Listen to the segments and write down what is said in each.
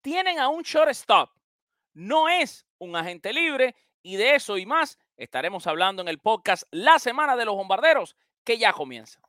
tienen a un shortstop. No es un agente libre y de eso y más estaremos hablando en el podcast La Semana de los Bombarderos que ya comienza.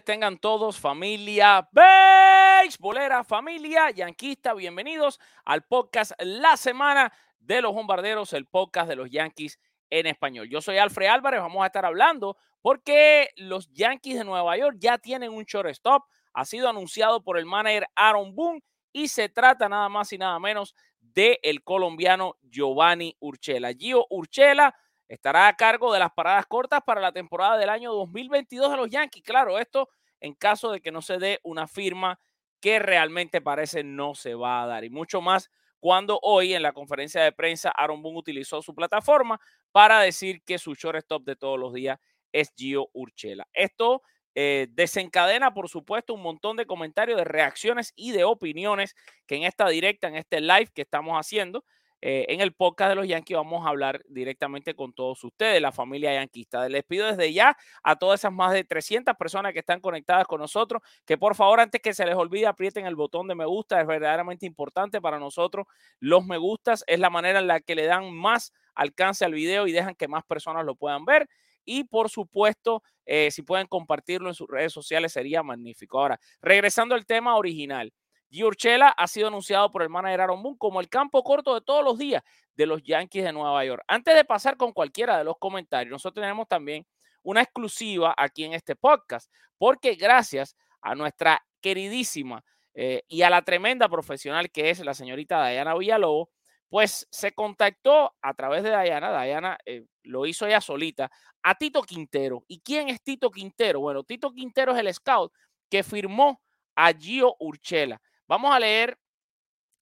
Tengan todos familia beisbolera, familia yanquista, bienvenidos al podcast La Semana de los Bombarderos, el podcast de los Yankees en español. Yo soy Alfred Álvarez, vamos a estar hablando porque los Yankees de Nueva York ya tienen un shortstop, ha sido anunciado por el manager Aaron Boone y se trata nada más y nada menos de el colombiano Giovanni Urchela. Gio Urchela estará a cargo de las paradas cortas para la temporada del año 2022 de los Yankees. Claro, esto en caso de que no se dé una firma que realmente parece no se va a dar. Y mucho más cuando hoy en la conferencia de prensa Aaron Boone utilizó su plataforma para decir que su shortstop de todos los días es Gio Urchela. Esto eh, desencadena, por supuesto, un montón de comentarios, de reacciones y de opiniones que en esta directa, en este live que estamos haciendo, eh, en el podcast de los Yankees vamos a hablar directamente con todos ustedes, la familia yanquista. Les pido desde ya a todas esas más de 300 personas que están conectadas con nosotros que por favor antes que se les olvide aprieten el botón de me gusta. Es verdaderamente importante para nosotros. Los me gustas es la manera en la que le dan más alcance al video y dejan que más personas lo puedan ver. Y por supuesto, eh, si pueden compartirlo en sus redes sociales sería magnífico. Ahora, regresando al tema original. Urchela ha sido anunciado por el manager Aaron Boone como el campo corto de todos los días de los Yankees de Nueva York. Antes de pasar con cualquiera de los comentarios, nosotros tenemos también una exclusiva aquí en este podcast, porque gracias a nuestra queridísima eh, y a la tremenda profesional que es la señorita Diana Villalobos, pues se contactó a través de Diana, Diana eh, lo hizo ella solita, a Tito Quintero. ¿Y quién es Tito Quintero? Bueno, Tito Quintero es el scout que firmó a Gio Urchela. Vamos a leer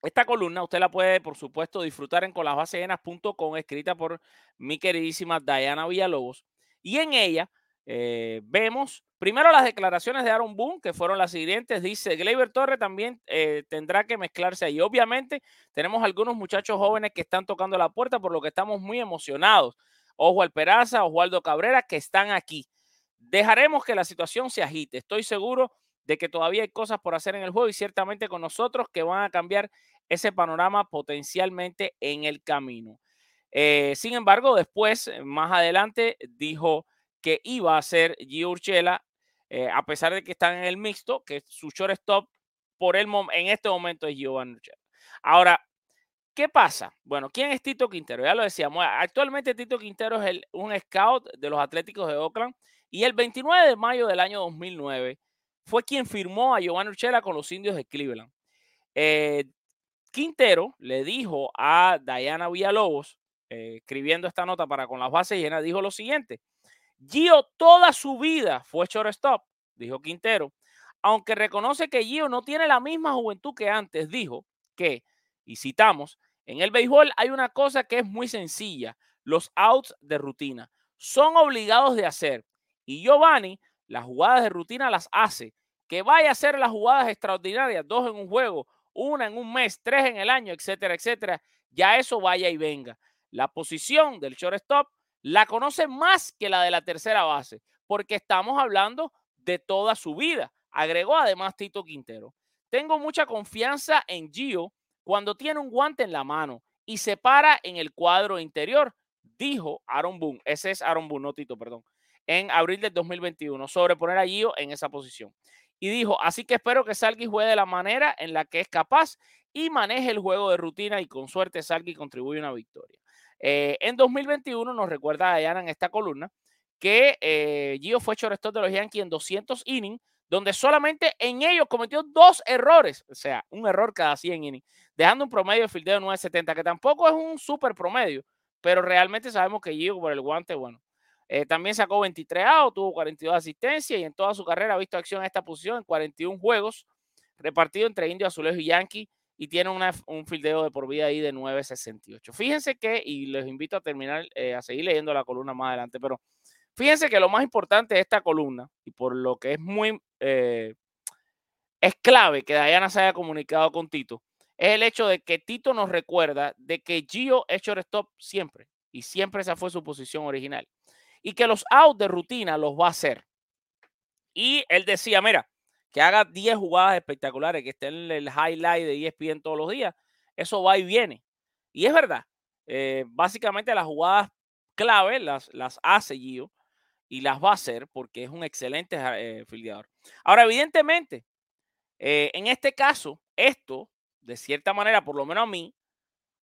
esta columna. Usted la puede, por supuesto, disfrutar en colasbasenas.com, escrita por mi queridísima Diana Villalobos. Y en ella eh, vemos primero las declaraciones de Aaron Boone, que fueron las siguientes. Dice, Gleyber Torre también eh, tendrá que mezclarse ahí. Obviamente, tenemos algunos muchachos jóvenes que están tocando la puerta, por lo que estamos muy emocionados. Ojo al Peraza, Oswaldo Cabrera, que están aquí. Dejaremos que la situación se agite. Estoy seguro de que todavía hay cosas por hacer en el juego y ciertamente con nosotros que van a cambiar ese panorama potencialmente en el camino. Eh, sin embargo, después, eh, más adelante, dijo que iba a ser Gio Urchela, eh, a pesar de que están en el mixto, que su shortstop por el en este momento es Giovanni Urchela. Ahora, ¿qué pasa? Bueno, ¿quién es Tito Quintero? Ya lo decíamos, actualmente Tito Quintero es el, un scout de los Atléticos de Oakland y el 29 de mayo del año 2009 fue quien firmó a Giovanni Urchela con los indios de Cleveland. Eh, Quintero le dijo a Diana Villalobos, eh, escribiendo esta nota para con las bases llenas, dijo lo siguiente: Gio toda su vida fue shortstop, dijo Quintero. Aunque reconoce que Gio no tiene la misma juventud que antes, dijo que, y citamos, en el béisbol hay una cosa que es muy sencilla. los outs de rutina. Son obligados de hacer. Y Giovanni, las jugadas de rutina las hace. Que vaya a hacer las jugadas extraordinarias, dos en un juego, una en un mes, tres en el año, etcétera, etcétera. Ya eso vaya y venga. La posición del shortstop la conoce más que la de la tercera base, porque estamos hablando de toda su vida. Agregó además Tito Quintero. Tengo mucha confianza en Gio cuando tiene un guante en la mano y se para en el cuadro interior, dijo Aaron Boone. Ese es Aaron Boone, no Tito, perdón. En abril del 2021, sobre poner a Gio en esa posición. Y dijo, así que espero que Salgi juegue de la manera en la que es capaz y maneje el juego de rutina y con suerte Salgi contribuye a una victoria. Eh, en 2021 nos recuerda a en esta columna que eh, Gio fue shortstop de los Yankees en 200 innings, donde solamente en ellos cometió dos errores, o sea, un error cada 100 innings, dejando un promedio de fildeo de 9.70, que tampoco es un super promedio, pero realmente sabemos que Gio por el guante, bueno, eh, también sacó 23 outs, tuvo 42 asistencias y en toda su carrera ha visto acción en esta posición en 41 juegos, repartido entre Indio, Azulejo y Yankee, y tiene un fildeo de por vida ahí de 9.68. Fíjense que, y les invito a terminar, eh, a seguir leyendo la columna más adelante, pero fíjense que lo más importante de esta columna, y por lo que es muy eh, es clave que Diana se haya comunicado con Tito, es el hecho de que Tito nos recuerda de que Gio es shortstop siempre y siempre esa fue su posición original y que los outs de rutina los va a hacer. Y él decía, mira, que haga 10 jugadas espectaculares, que esté en el highlight de ESPN todos los días, eso va y viene. Y es verdad, eh, básicamente las jugadas clave las, las hace Gio y las va a hacer porque es un excelente eh, filiador. Ahora, evidentemente, eh, en este caso, esto, de cierta manera, por lo menos a mí,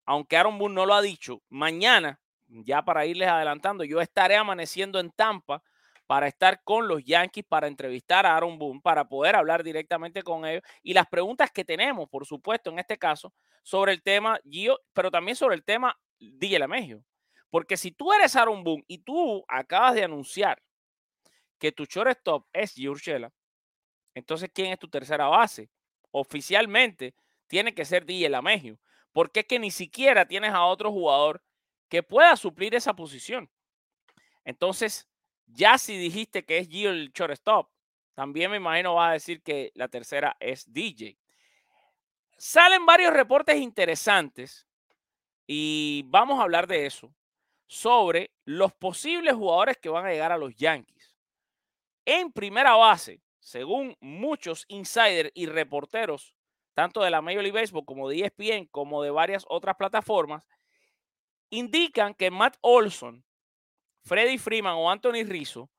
aunque Aaron Boone no lo ha dicho, mañana, ya para irles adelantando, yo estaré amaneciendo en Tampa para estar con los Yankees, para entrevistar a Aaron Boone, para poder hablar directamente con ellos y las preguntas que tenemos, por supuesto, en este caso, sobre el tema Gio, pero también sobre el tema DJ Lemegio. Porque si tú eres Aaron Boone y tú acabas de anunciar que tu shortstop es Urshela, entonces ¿quién es tu tercera base? Oficialmente tiene que ser DJ Lamegio, porque es que ni siquiera tienes a otro jugador que pueda suplir esa posición. Entonces, ya si dijiste que es Gio el shortstop, también me imagino va a decir que la tercera es DJ. Salen varios reportes interesantes y vamos a hablar de eso sobre los posibles jugadores que van a llegar a los Yankees. En primera base, según muchos insiders y reporteros, tanto de la Major League Baseball como de ESPN, como de varias otras plataformas, indican que Matt Olson, Freddie Freeman o Anthony Rizzo,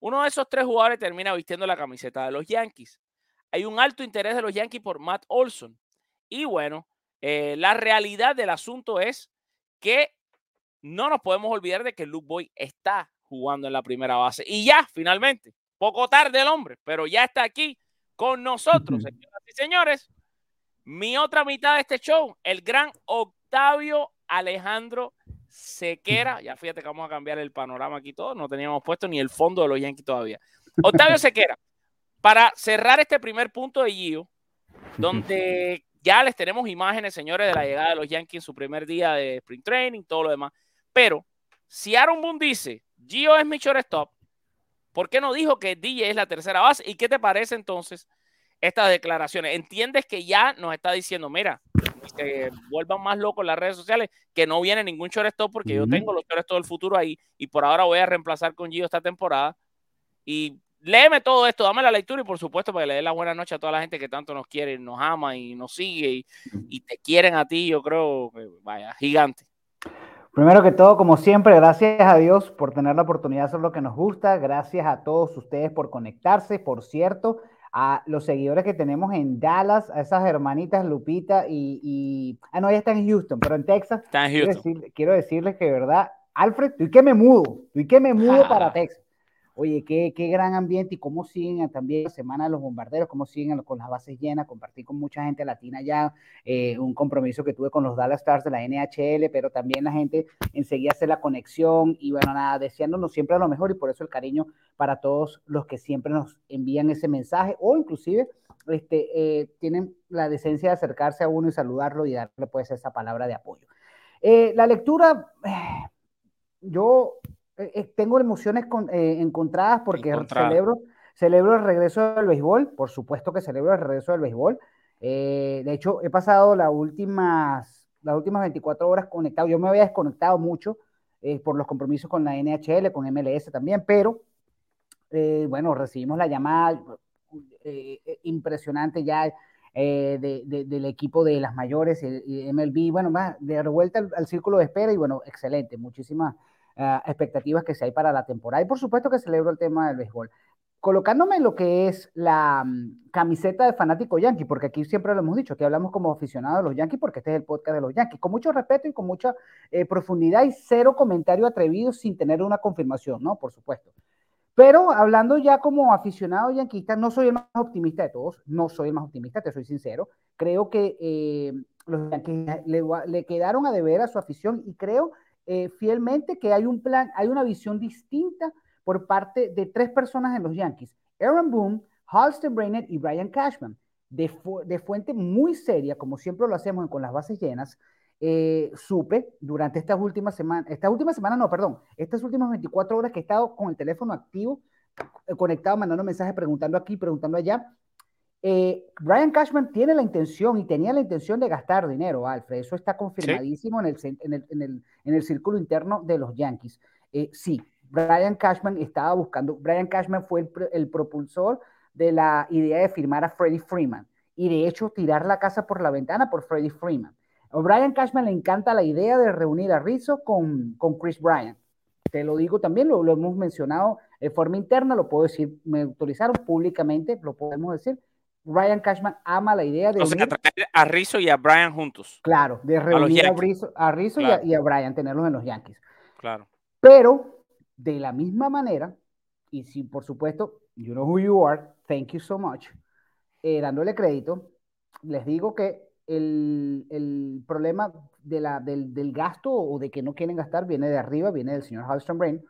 uno de esos tres jugadores termina vistiendo la camiseta de los Yankees. Hay un alto interés de los Yankees por Matt Olson. Y bueno, eh, la realidad del asunto es que no nos podemos olvidar de que Luke Boy está jugando en la primera base. Y ya, finalmente, poco tarde el hombre, pero ya está aquí con nosotros, señoras y señores. Mi otra mitad de este show, el gran Octavio Alejandro Sequera. Ya fíjate que vamos a cambiar el panorama aquí todo. No teníamos puesto ni el fondo de los Yankees todavía. Octavio Sequera, para cerrar este primer punto de Gio, donde ya les tenemos imágenes, señores, de la llegada de los Yankees en su primer día de sprint training, todo lo demás. Pero si Aaron Boone dice, Gio es mi shortstop, ¿por qué no dijo que DJ es la tercera base? ¿Y qué te parece entonces estas declaraciones? ¿Entiendes que ya nos está diciendo, mira, que vuelvan más locos las redes sociales, que no viene ningún shortstop porque yo tengo los shortstop del futuro ahí y por ahora voy a reemplazar con Gio esta temporada? Y léeme todo esto, dame la lectura y por supuesto para que le dé la buena noche a toda la gente que tanto nos quiere, nos ama y nos sigue y, y te quieren a ti, yo creo, vaya, gigante. Primero que todo, como siempre, gracias a Dios por tener la oportunidad de hacer lo que nos gusta. Gracias a todos ustedes por conectarse. Por cierto, a los seguidores que tenemos en Dallas, a esas hermanitas Lupita y, ah, no, ella está en Houston, pero en Texas. Está en Houston. Quiero, decirles que, de verdad, Alfred, tú y que me mudo, tú y que me mudo para Texas. Oye, qué, qué gran ambiente y cómo siguen también la Semana de los Bombarderos, cómo siguen con las bases llenas. Compartí con mucha gente latina ya eh, un compromiso que tuve con los Dallas Stars de la NHL, pero también la gente enseguida hace la conexión y bueno, nada, deseándonos siempre lo mejor y por eso el cariño para todos los que siempre nos envían ese mensaje o inclusive este, eh, tienen la decencia de acercarse a uno y saludarlo y darle pues esa palabra de apoyo. Eh, la lectura yo eh, eh, tengo emociones con- eh, encontradas porque Encontradas. celebro, celebro el regreso del béisbol, por supuesto que celebro el regreso del béisbol. Eh, de hecho, he pasado las últimas, las últimas 24 horas conectado. Yo me había desconectado mucho por los compromisos con la NHL, con MLS también, pero eh, bueno, recibimos la llamada impresionante ya eh, de- de- del equipo de las mayores y MLB, bueno, más de revuelta al, al círculo de espera y bueno, excelente, muchísimas ah, expectativas que se hay para la temporada y por supuesto que celebro el tema del béisbol. Colocándome lo que es la mm, camiseta de fanático yankee, porque aquí siempre lo hemos dicho, que hablamos como aficionados de los yankees, porque este es el podcast de los yankees, con mucho respeto y con mucha eh, profundidad y cero comentario atrevido sin tener una confirmación, ¿no? Por supuesto. Pero hablando ya como aficionado yanquista, no soy el más optimista de todos, no soy el más optimista, te soy sincero. Creo que eh, los yanquis le, le quedaron a deber a su afición y creo eh, fielmente que hay un plan, hay una visión distinta por parte de tres personas en los yanquis: Aaron Boone, Hal Steinbrenner y Brian Cashman. De, de fuente muy seria, como siempre lo hacemos con las bases llenas, eh, supe durante estas últimas semanas, estas últimas semanas, no, perdón, estas últimas 24 horas que he estado con el teléfono activo, eh, conectado, mandando mensajes, preguntando aquí, preguntando allá. Eh, Brian Cashman tiene la intención y tenía la intención de gastar dinero, Alfred. Eso está confirmadísimo en, el, en, el, en, el, en el círculo interno de los Yankees. Eh, sí, Brian Cashman estaba buscando. Brian Cashman fue el propulsor de la idea de firmar a Freddie Freeman y de hecho tirar la casa por la ventana por Freddie Freeman. A Brian Cashman le encanta la idea de reunir a Rizzo con, con Chris Bryant. Te lo digo también, lo, lo hemos mencionado de forma interna, lo puedo decir, me autorizaron públicamente, lo podemos decir. Brian Cashman ama la idea de O sea, traer a Rizzo y a Brian juntos. claro, de reunir a. Rizzo, a Rizzo y a- Claro. y, a, Brian, tenerlos en los Yankees. Claro. Pero de la misma manera, y si por supuesto, you know who you are, thank you so much, eh, dándole crédito, les digo que el, el problema de la, del, del gasto o de que no quieren gastar viene de arriba, viene del señor Halston Brain,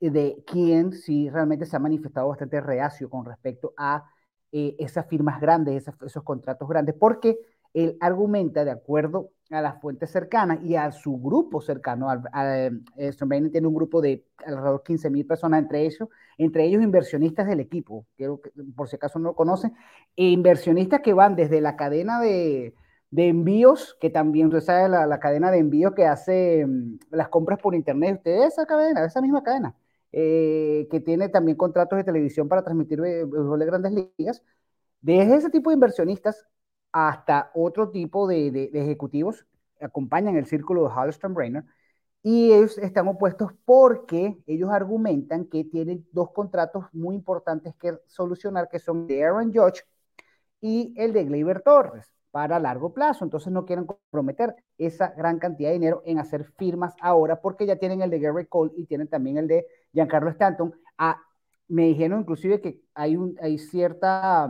de quien sí realmente se ha manifestado bastante reacio con respecto a eh, esas firmas grandes, esos contratos grandes, porque él argumenta, de acuerdo a las fuentes cercanas y a su grupo cercano, al, a, eh, Steinbrenner tiene un grupo de alrededor de 15 mil personas, entre ellos, entre ellos inversionistas del equipo, que, por si acaso no lo conocen, e inversionistas que van desde la cadena de, envíos, que también, usted sabe, la, la cadena de envíos que hace mm, las compras por internet, usted esa cadena, esa misma cadena, eh, que tiene también contratos de televisión para transmitir béisbol de grandes ligas, desde ese tipo de inversionistas hasta otro tipo de, de- de ejecutivos acompañan el círculo de Halston Brainer y ellos están opuestos porque ellos argumentan que tienen dos contratos muy importantes que solucionar, que son de Aaron Judge y el de Gleyber Torres para largo plazo. Entonces no quieren comprometer esa gran cantidad de dinero en hacer firmas ahora porque ya tienen el de Gary Cole y tienen también el de Giancarlo Stanton. Me dijeron inclusive que hay, cierta,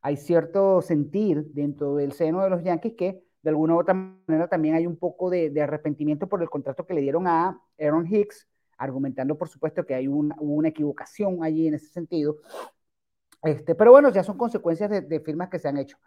hay cierto sentir dentro del seno de los Yankees que de alguna u otra manera también hay un poco de, arrepentimiento por el contrato que le dieron a Aaron Hicks, argumentando por supuesto que hay una, equivocación allí en ese sentido. Este, pero bueno, ya son consecuencias de, de firmas que se han hecho.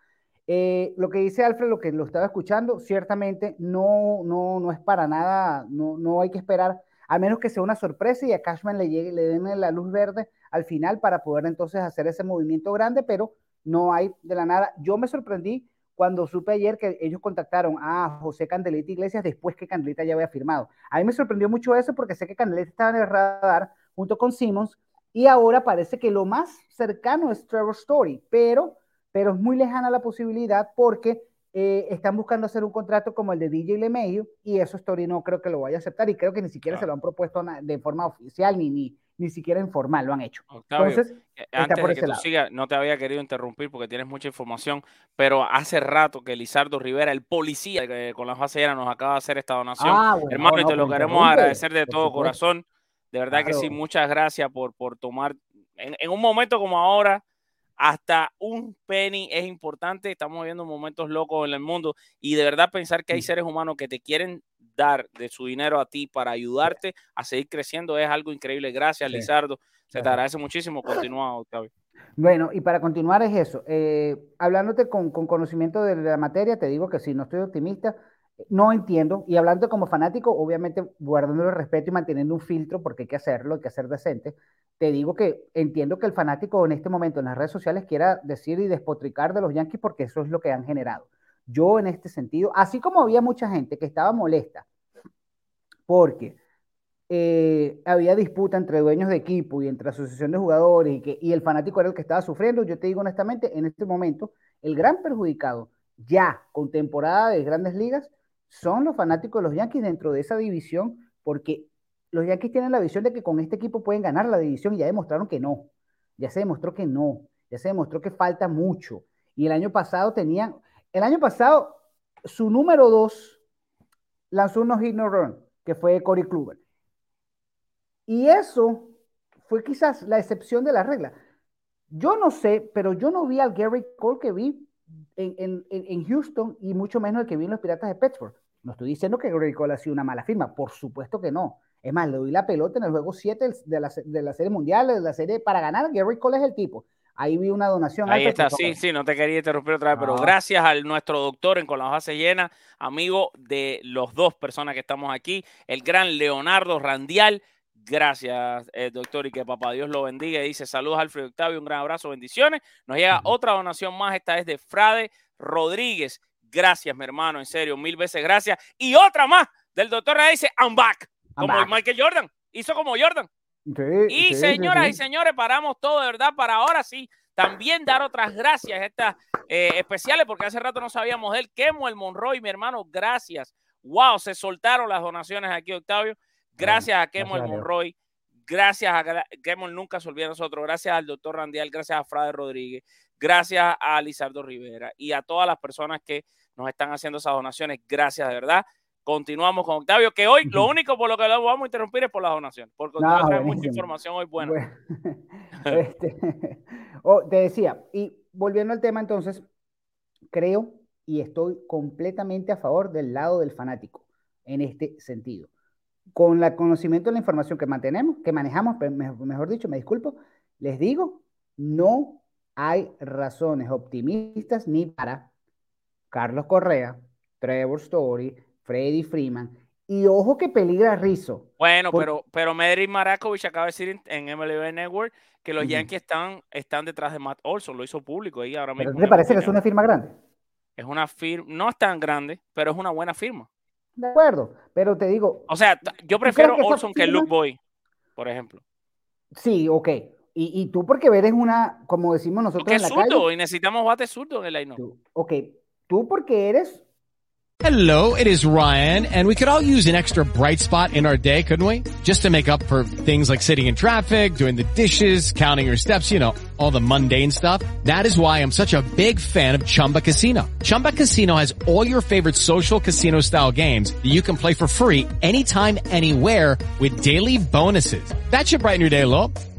Eh, lo que dice Alfred, lo que lo estaba escuchando, ciertamente no, no, no es para nada, no, no hay que esperar, a menos que sea una sorpresa y a Cashman le, llegue, le den la luz verde al final para poder entonces hacer ese movimiento grande, pero no hay de la nada. Yo me sorprendí cuando supe ayer que ellos contactaron a José Candelita Iglesias después que Candelita ya había firmado. A mí me sorprendió mucho eso porque sé que Candelita estaba en el radar junto con Simmons y ahora parece que lo más cercano es Trevor Story, pero, pero es muy lejana la posibilidad porque eh, están buscando hacer un contrato como el de DJ LeMahieu y eso Story no creo que lo vaya a aceptar y creo que ni siquiera Claro. se lo han propuesto de forma oficial ni, ni, ni siquiera informal, lo han hecho. Octavio, Entonces, eh, antes de que tú sigas, no te había querido interrumpir porque tienes mucha información, pero hace rato que Lizardo Rivera, el policía que con las bases llenas nos acaba de hacer esta donación. Ah, bueno, Hermano, y no, te lo pues queremos interrumpe, agradecer de todo corazón. De verdad que sí, Claro. muchas gracias por, por tomar, en, en un momento como ahora, hasta un penny es importante. Estamos viviendo momentos locos en el mundo y de verdad pensar que hay seres humanos que te quieren dar de su dinero a ti para ayudarte a seguir creciendo es algo increíble. Gracias, Sí. Lizardo. Se te agradece muchísimo. Continúa, Octavio. Bueno, y para continuar es eso. eh, hablándote con, con conocimiento de la materia, te digo que sí, no estoy optimista. No entiendo, y hablando como fanático, obviamente guardando el respeto y manteniendo un filtro, porque hay que hacerlo, hay que ser decente, te digo que entiendo que el fanático en este momento en las redes sociales quiera decir y despotricar de los Yankees porque eso es lo que han generado. Yo en este sentido, así como había mucha gente que estaba molesta porque eh, había disputa entre dueños de equipo y entre asociación de jugadores y, que, y el fanático era el que estaba sufriendo, yo te digo honestamente, en este momento, el gran perjudicado ya con temporada de grandes ligas son los fanáticos de los Yankees dentro de esa división, porque los Yankees tienen la visión de que con este equipo pueden ganar la división y ya demostraron que no. Ya se demostró que no. Ya se demostró que falta mucho. Y el año pasado tenían, el año pasado su número dos lanzó unos hit no run, que fue Corey Kluber. Y eso fue quizás la excepción de la regla. Yo no sé, pero yo no vi al Gary Cole que vi en, en, en Houston y mucho menos el que vi en los Piratas de Pittsburgh. No estoy diciendo que Gary Cole ha sido una mala firma, por supuesto que no. Es más, le doy la pelota en el juego 7 de la, de la serie mundial, de la serie para ganar. Gary Cole es el tipo. Ahí vi una donación. Ahí está, sí, sí, no te quería interrumpir otra vez, pero gracias al nuestro doctor en Con la base llena, amigo de los dos personas que estamos aquí, el gran Leonardo Randial. Gracias, eh, doctor, y que papá Dios lo bendiga. Y dice saludos, Alfredo Octavio, un gran abrazo, bendiciones. Nos llega otra donación más, esta es de Frade Rodríguez. Gracias, mi hermano, en serio, mil veces gracias. Y otra más del doctor dice, I'm back como Michael Jordan, hizo como Jordan. y señoras y señores, paramos todo de verdad para ahora sí también dar otras gracias estas eh, especiales, porque hace rato no sabíamos de él. El Monroy, mi hermano, gracias. Wow, se soltaron las donaciones aquí, Octavio. Gracias a Quemo el Monroy. Gracias a Quemo Nunca se olvida nosotros. Gracias al doctor Randial. Gracias a Frade Rodríguez. Gracias a Lizardo Rivera y a todas las personas que nos están haciendo esas donaciones. Gracias, de verdad. Continuamos con Octavio, que hoy lo único por lo que lo vamos a interrumpir es por la donación, porque Octavio trae mucha información hoy buena. Bueno, este, oh, te decía, y volviendo al tema entonces, creo y estoy completamente a favor del lado del fanático en este sentido. Con el conocimiento de la información que mantenemos, que manejamos, mejor dicho, me disculpo, les digo, no hay razones optimistas ni para Carlos Correa, Trevor Story, Freddy Freeman. Y ojo que peligra Rizzo. Bueno, pero, pero Medri Marakovich acaba de decir en MLB Network que los Yankees están, están detrás de Matt Olson, lo hizo público ahí ahora mismo. ¿Te parece que es una firma grande? Es una firma, no es tan grande, pero es una buena firma. De acuerdo, pero te digo. O sea, yo prefiero Olson que Luke Boy, por ejemplo. Sí, ok. Y, y, tú porque eres una, como decimos nosotros porque en la zurdo, y necesitamos bate zurdo en el line Ok, tú porque eres Hello, it is Ryan, and we could all use an extra bright spot in our day, couldn't we? Just to make up for things like sitting in traffic, doing the dishes, counting your steps, you know, all the mundane stuff. That is why I'm such a big fan of Chumba Casino. Chumba Casino has all your favorite social casino style games that you can play for free anytime, anywhere with daily bonuses. That should brighten your day a little.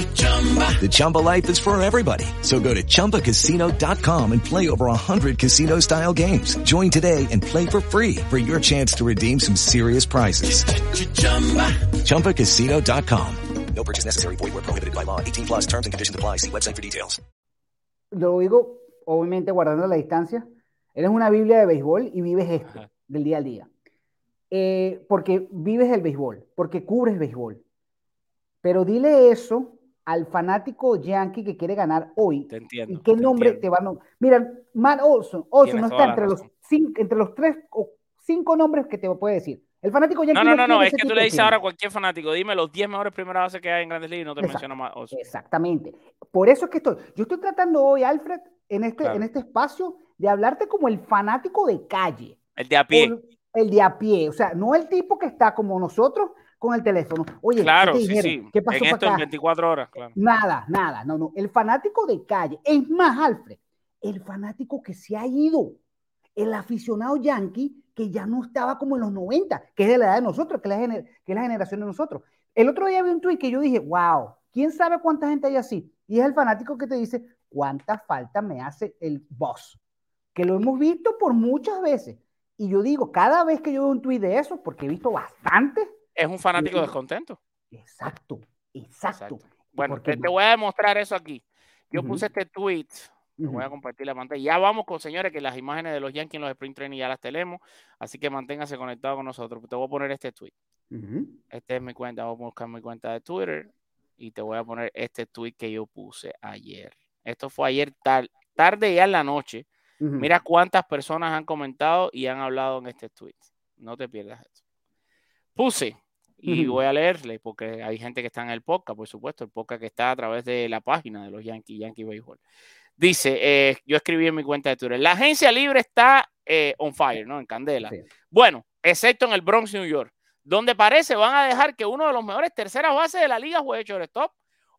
The Chumba life is for everybody. So go to ChumbaCasino.com and play over 100 casino style games. Join today and play for free for your chance to redeem some serious prizes. ChumbaCasino.com. No purchase necessary. Void where prohibited by law. 18 plus terms and conditions apply. See website for details. Lo digo, obviamente, guardando la distancia. Eres una Biblia de béisbol y vives esto del día al día. Eh, porque vives el béisbol, porque cubres béisbol. Pero dile eso al fanático yankee que quiere ganar hoy. Te entiendo. ¿Y qué nombre te van a.? Mira, Matt Olson, Olson no está entre los, cinco, entre los tres o cinco nombres que te puede decir. El fanático yankee. No, no, no, no es que tú le dices ahora a cualquier fanático, dime los 10 mejores primeras bases que hay en Grandes Ligas y no te menciona más Olson. Exactamente. Por eso es que estoy. Yo estoy tratando hoy, Alfred, en este, en este espacio, de hablarte como el fanático de calle. El de a pie. el de a pie. O sea, no el tipo que está como nosotros con el teléfono. Oye, claro, ¿qué, sí, sí. ¿qué pasó en esto en 24 horas, claro. Nada, nada, no, no. El fanático de calle. Es más, Alfred, el fanático que se ha ido. El aficionado yankee que ya no estaba como en los 90, que es de la edad de nosotros, que es la, que es la generación de nosotros. El otro día vi un tweet que yo dije, wow, ¿quién sabe cuánta gente hay así? Y es el fanático que te dice, cuánta falta me hace el boss, que lo hemos visto por muchas veces. Y yo digo, cada vez que yo veo un tuit de eso, porque he visto bastante, Es un fanático descontento. exacto, exacto. Exacto. Bueno, te, te voy a demostrar eso aquí. Yo puse este tweet. Te voy a compartir la pantalla. Ya vamos con señores que las imágenes de los Yankees en los sprint training ya las tenemos. Así que manténgase conectado con nosotros. Te voy a poner este tweet. Esta es mi cuenta. Voy a buscar mi cuenta de Twitter. Y te voy a poner este tweet que yo puse ayer. Esto fue ayer tar- tarde ya en la noche. Mira cuántas personas han comentado y han hablado en este tweet. No te pierdas esto. Puse, y voy a leerle porque hay gente que está en el podcast, por supuesto, el podcast que está a través de la página de los Yankees, Yankee Baseball. Dice, eh, yo escribí en mi cuenta de Twitter, la agencia libre está eh, on fire, ¿no? En candela. Sí. Bueno, excepto en el Bronx, New York, donde parece van a dejar que uno de los mejores terceras bases de la liga juegue shortstop,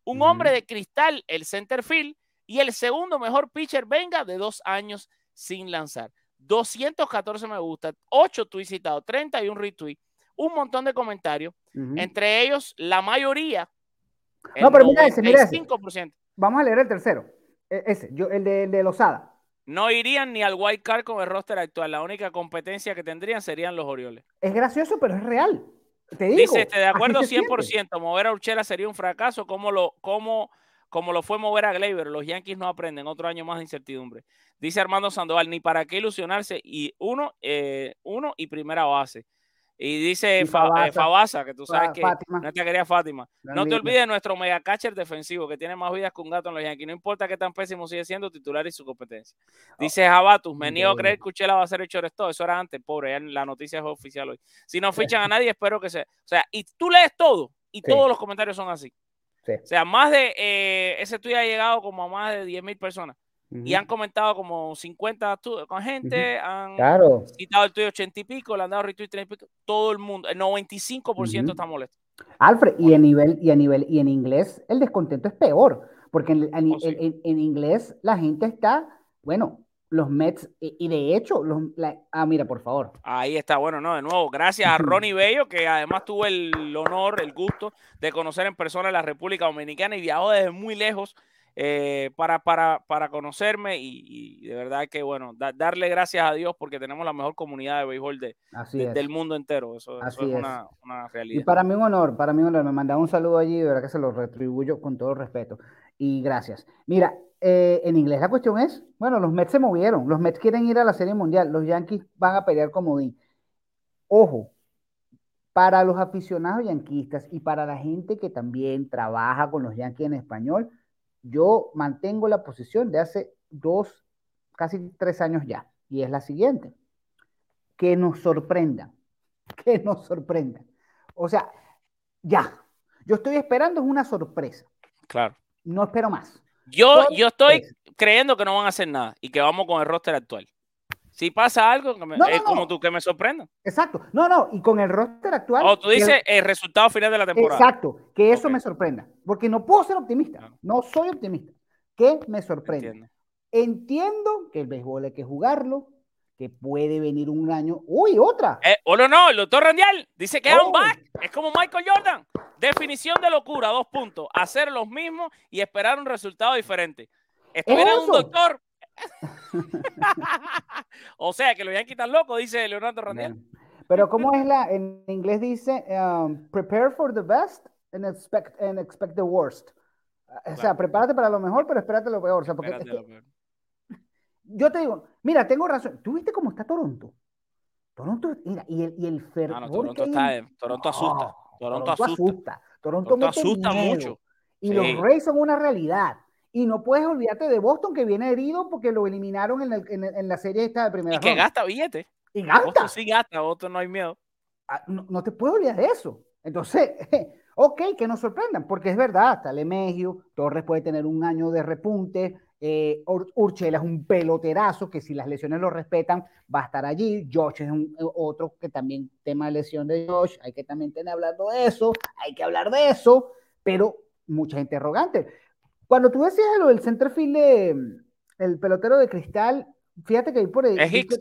un hombre de cristal, el center field, y el segundo mejor pitcher venga de dos años sin lanzar. 214 me gusta, 8 tweets citados, 31 retweets, un montón de comentarios, entre ellos la mayoría, el No, pero mira ese, mira ese. 95%, Vamos a leer el tercero. E- Ese, yo, el de, el de Lozada. no irían ni al wild card con el roster actual. La única competencia que tendrían serían los Orioles. Es gracioso, pero es real. Te digo. Dice, este, de acuerdo se siente. 100%, mover a Urchela sería un fracaso, como lo, como, como lo fue mover a Gleyber. Los Yankees no aprenden, otro año más de incertidumbre. Dice Armando Sandoval, ni para qué ilusionarse, y uno, eh, uno y primera base. Y dice Y eh, Fabasa. Que tú sabes que Fátima. nuestra querida Fátima. Gran No te olvides de nuestro mega catcher defensivo, que tiene más vidas que un gato en los Yankees. No importa qué tan pésimo sigue siendo titular y su competencia. Dice Jabatus, me niego a creer que Uchela va a ser el shortstop. Eso era antes, pobre, la noticia es oficial hoy. Si no fichan a nadie, espero que sea. O sea, y tú lees todo, y Sí. todos los comentarios son así. Sí. O sea, más de, eh, ese tweet ha llegado como a más de 10 mil personas. Ujú. Y han comentado como 50 tu- con gente, han Claro. citado el tuyo 80 y pico, le han dado retweet 30 y pico. Todo el mundo, el 95% Ujú. está molesto. Alfred, y en nivel, y a nivel, y en inglés el descontento es peor, porque en, en- Oh, sí. en- en inglés la gente está, bueno, los Mets, y, y de hecho, los, la- ah, mira, por favor. Ahí está, bueno, no, de nuevo, gracias a Ronnie Bello, que además tuve el honor, el gusto de conocer en persona la República Dominicana y viajó desde muy lejos eh, para, para, para conocerme y, y de verdad que, bueno, da- darle gracias a Dios porque tenemos la mejor comunidad de béisbol de, del mundo entero, eso, es es. una, una Y realidad. para mí un honor, para mí un honor. Me mandaba un saludo allí, de verdad que se lo retribuyo con todo respeto. Y gracias. Mira, eh, en inglés la cuestión es, bueno, los Mets se movieron, los Mets quieren ir a la Serie Mundial, los Yankees van a pelear comodín. Ojo, para los aficionados yanquistas y para la gente que también trabaja con los Yankees en español, yo mantengo la posición de hace dos, casi tres años ya, y es la siguiente, que nos sorprendan, que nos sorprendan. O sea, ya, yo estoy esperando es una sorpresa, Claro. no espero más. Yo, yo estoy creyendo que no van a hacer nada y que vamos con el roster actual. Si pasa algo, que me- No, no, es como tú, que me sorprenda. Exacto, no, no, y con el roster actual. O tú dices el resultado final de la temporada. Exacto, que eso me sorprenda, porque no puedo ser optimista, no soy optimista, que me sorprenda. Entiendo. Entiendo que el béisbol hay que jugarlo, que puede venir un año, uy, otra. Eh, o no, no, el doctor Randial dice que Oh. un back. Es como Michael Jordan. Definición de locura, dos puntos. Hacer los mismos y esperar un resultado diferente. Estuviera un eso. doctor. o sea, que los Yankees están locos, dice Leonardo. Bueno, Pero ¿cómo es la, en inglés dice, um, prepare for the best and expect, and expect the worst? O sea, prepárate para lo mejor, pero espérate lo peor. O sea, porque es que lo peor. yo te digo, mira, tengo razón. ¿Tú viste cómo está Toronto? Toronto, mira, y el, y el fervor no, que Toronto hay está, en- Toronto asusta. Toronto Toronto asusta. asusta. Toronto, asusta miedo. mucho. Y Sí. los Rays son una realidad. Y no puedes olvidarte de Boston, que viene herido porque lo eliminaron en, el- en en la serie esta de primera Y que ronda. gasta billetes. Y gasta. Otro sí gasta, otro no hay miedo. Ah, no, no te puedes olvidar de eso. Entonces, ok, que nos sorprendan, porque es verdad, está Lemegio, Torres puede tener un año de repunte, eh, Ur- Urchela es un peloterazo que si las lesiones lo respetan va a estar allí, Josh es un, eh, otro que también, tema de lesión de Josh, hay que también tener hablando de eso, hay que hablar de eso, pero mucha interrogante. Cuando tú decías lo del centerfield de el pelotero de cristal, fíjate que ahí por ahí... Es Hicks.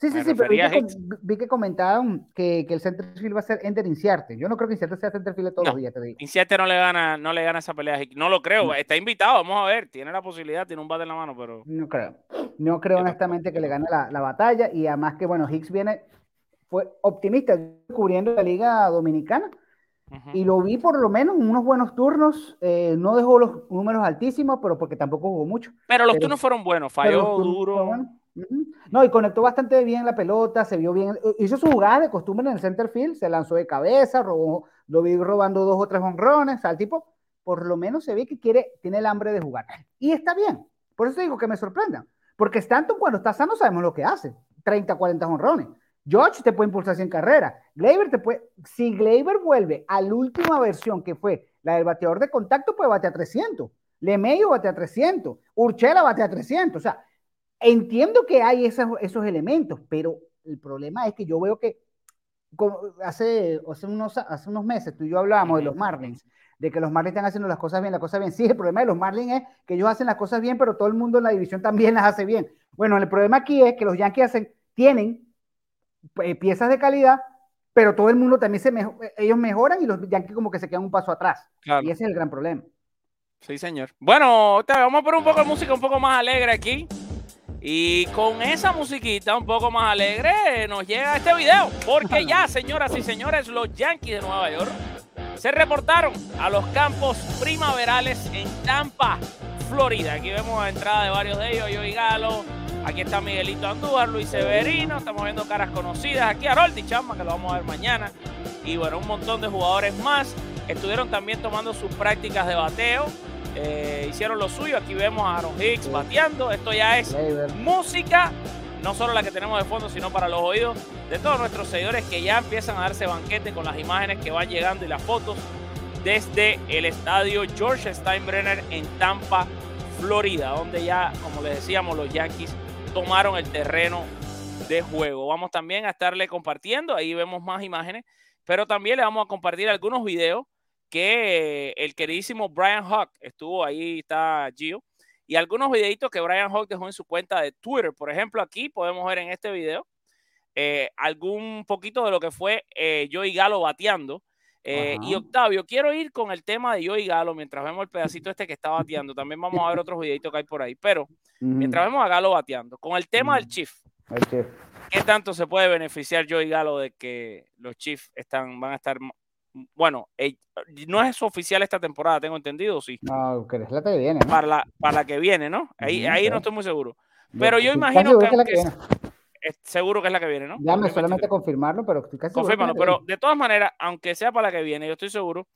Sí, sí, sí, pero vi que, vi que comentaban que, que el centerfield va a ser Ender Inciarte. Yo no creo que Inciarte sea centerfield todos No. los días, te digo. Inciarte no le gana, no le gana esa pelea a Hick. No lo creo. Está invitado, vamos a ver. Tiene la posibilidad, tiene un bate en la mano, pero. No creo. No creo honestamente que le gane la, la batalla y además que, bueno, Hicks viene, fue optimista cubriendo la Liga Dominicana Ujú. y lo vi por lo menos en unos buenos turnos. eh, no dejó los números altísimos, pero porque tampoco jugó mucho. Pero los pero- turnos fueron buenos. Falló duro. bueno. No, y conectó bastante bien la pelota, se vio bien, hizo su jugada de costumbre en el center field, se lanzó de cabeza, robó, lo vi robando dos o tres honrones, o sea, el tipo por lo menos se ve que quiere, tiene el hambre de jugar. Y está bien, por eso digo que me sorprendan, porque Stanton cuando está sano sabemos lo que hace, 30, 40 honrones. George te puede impulsar 100 carreras, Gleyber te puede, si Gleyber vuelve a la última versión que fue la del bateador de contacto, pues bate a 300. Lemeyo bate a 300, Urchela bate a 300, o sea, entiendo que hay esos, esos elementos, pero el problema es que yo veo que hace, hace, unos, hace unos meses tú y yo hablábamos de los Marlins, de que los Marlins están haciendo las cosas bien, las cosas bien. Sí, el problema de los Marlins es que ellos hacen las cosas bien, pero todo el mundo en la división también las hace bien. Bueno, el problema aquí es que los Yankees hacen, tienen eh, piezas de calidad, pero todo el mundo también se mejo- ellos mejoran y los Yankees como que se quedan un paso atrás. Claro. Y ese es el gran problema. Sí, señor. Bueno, vamos a poner un poco de música un poco más alegre aquí. Y con esa musiquita un poco más alegre nos llega este video. Porque ya, señoras y señores, los Yankees de Nueva York se reportaron a los campos primaverales en Tampa, Florida. Aquí vemos la entrada de varios de ellos, Joey Galo. Aquí está Miguelito Andújar, Luis Severino. Estamos viendo caras conocidas. Aquí Haroldi Chamba, que lo vamos a ver mañana. Y bueno, un montón de jugadores más. Estuvieron también tomando sus prácticas de bateo. Eh, hicieron lo suyo. Aquí vemos a Aaron Hicks bateando. Esto ya es música, no solo la que tenemos de fondo, sino para los oídos de todos nuestros seguidores que ya empiezan a darse banquete con las imágenes que van llegando y las fotos desde el estadio George Steinbrenner en Tampa, Florida, donde ya, como les decíamos, los Yankees tomaron el terreno de juego. Vamos también a estarle compartiendo, ahí vemos más imágenes, pero también le vamos a compartir algunos videos que eh, el queridísimo Brian Hawk estuvo ahí, está Gio, y algunos videitos que Brian Hawk dejó en su cuenta de Twitter. Por ejemplo, aquí podemos ver en este video eh, algún poquito de lo que fue eh, Joey Galo bateando. Eh, y Octavio, quiero ir con el tema de Joey Galo mientras vemos el pedacito este que está bateando. También vamos a ver otros videitos que hay por ahí. Pero mientras vemos a Galo bateando, con el tema del. Chief, El chef. ¿qué tanto se puede beneficiar Joey Galo de que los Chiefs están, van a estar. Bueno, eh, no es oficial esta temporada, tengo entendido, sí. No, que es la que viene, ¿no? Para la, para la que viene, ¿no? Ahí, ahí no estoy muy seguro. Pero yo Estoy imagino que que viene. Es seguro que es la que viene, ¿no? Déjame 2023. solamente confirmarlo, pero estoy casi Confírmalo, pero de todas maneras, aunque sea para la que viene, yo estoy seguro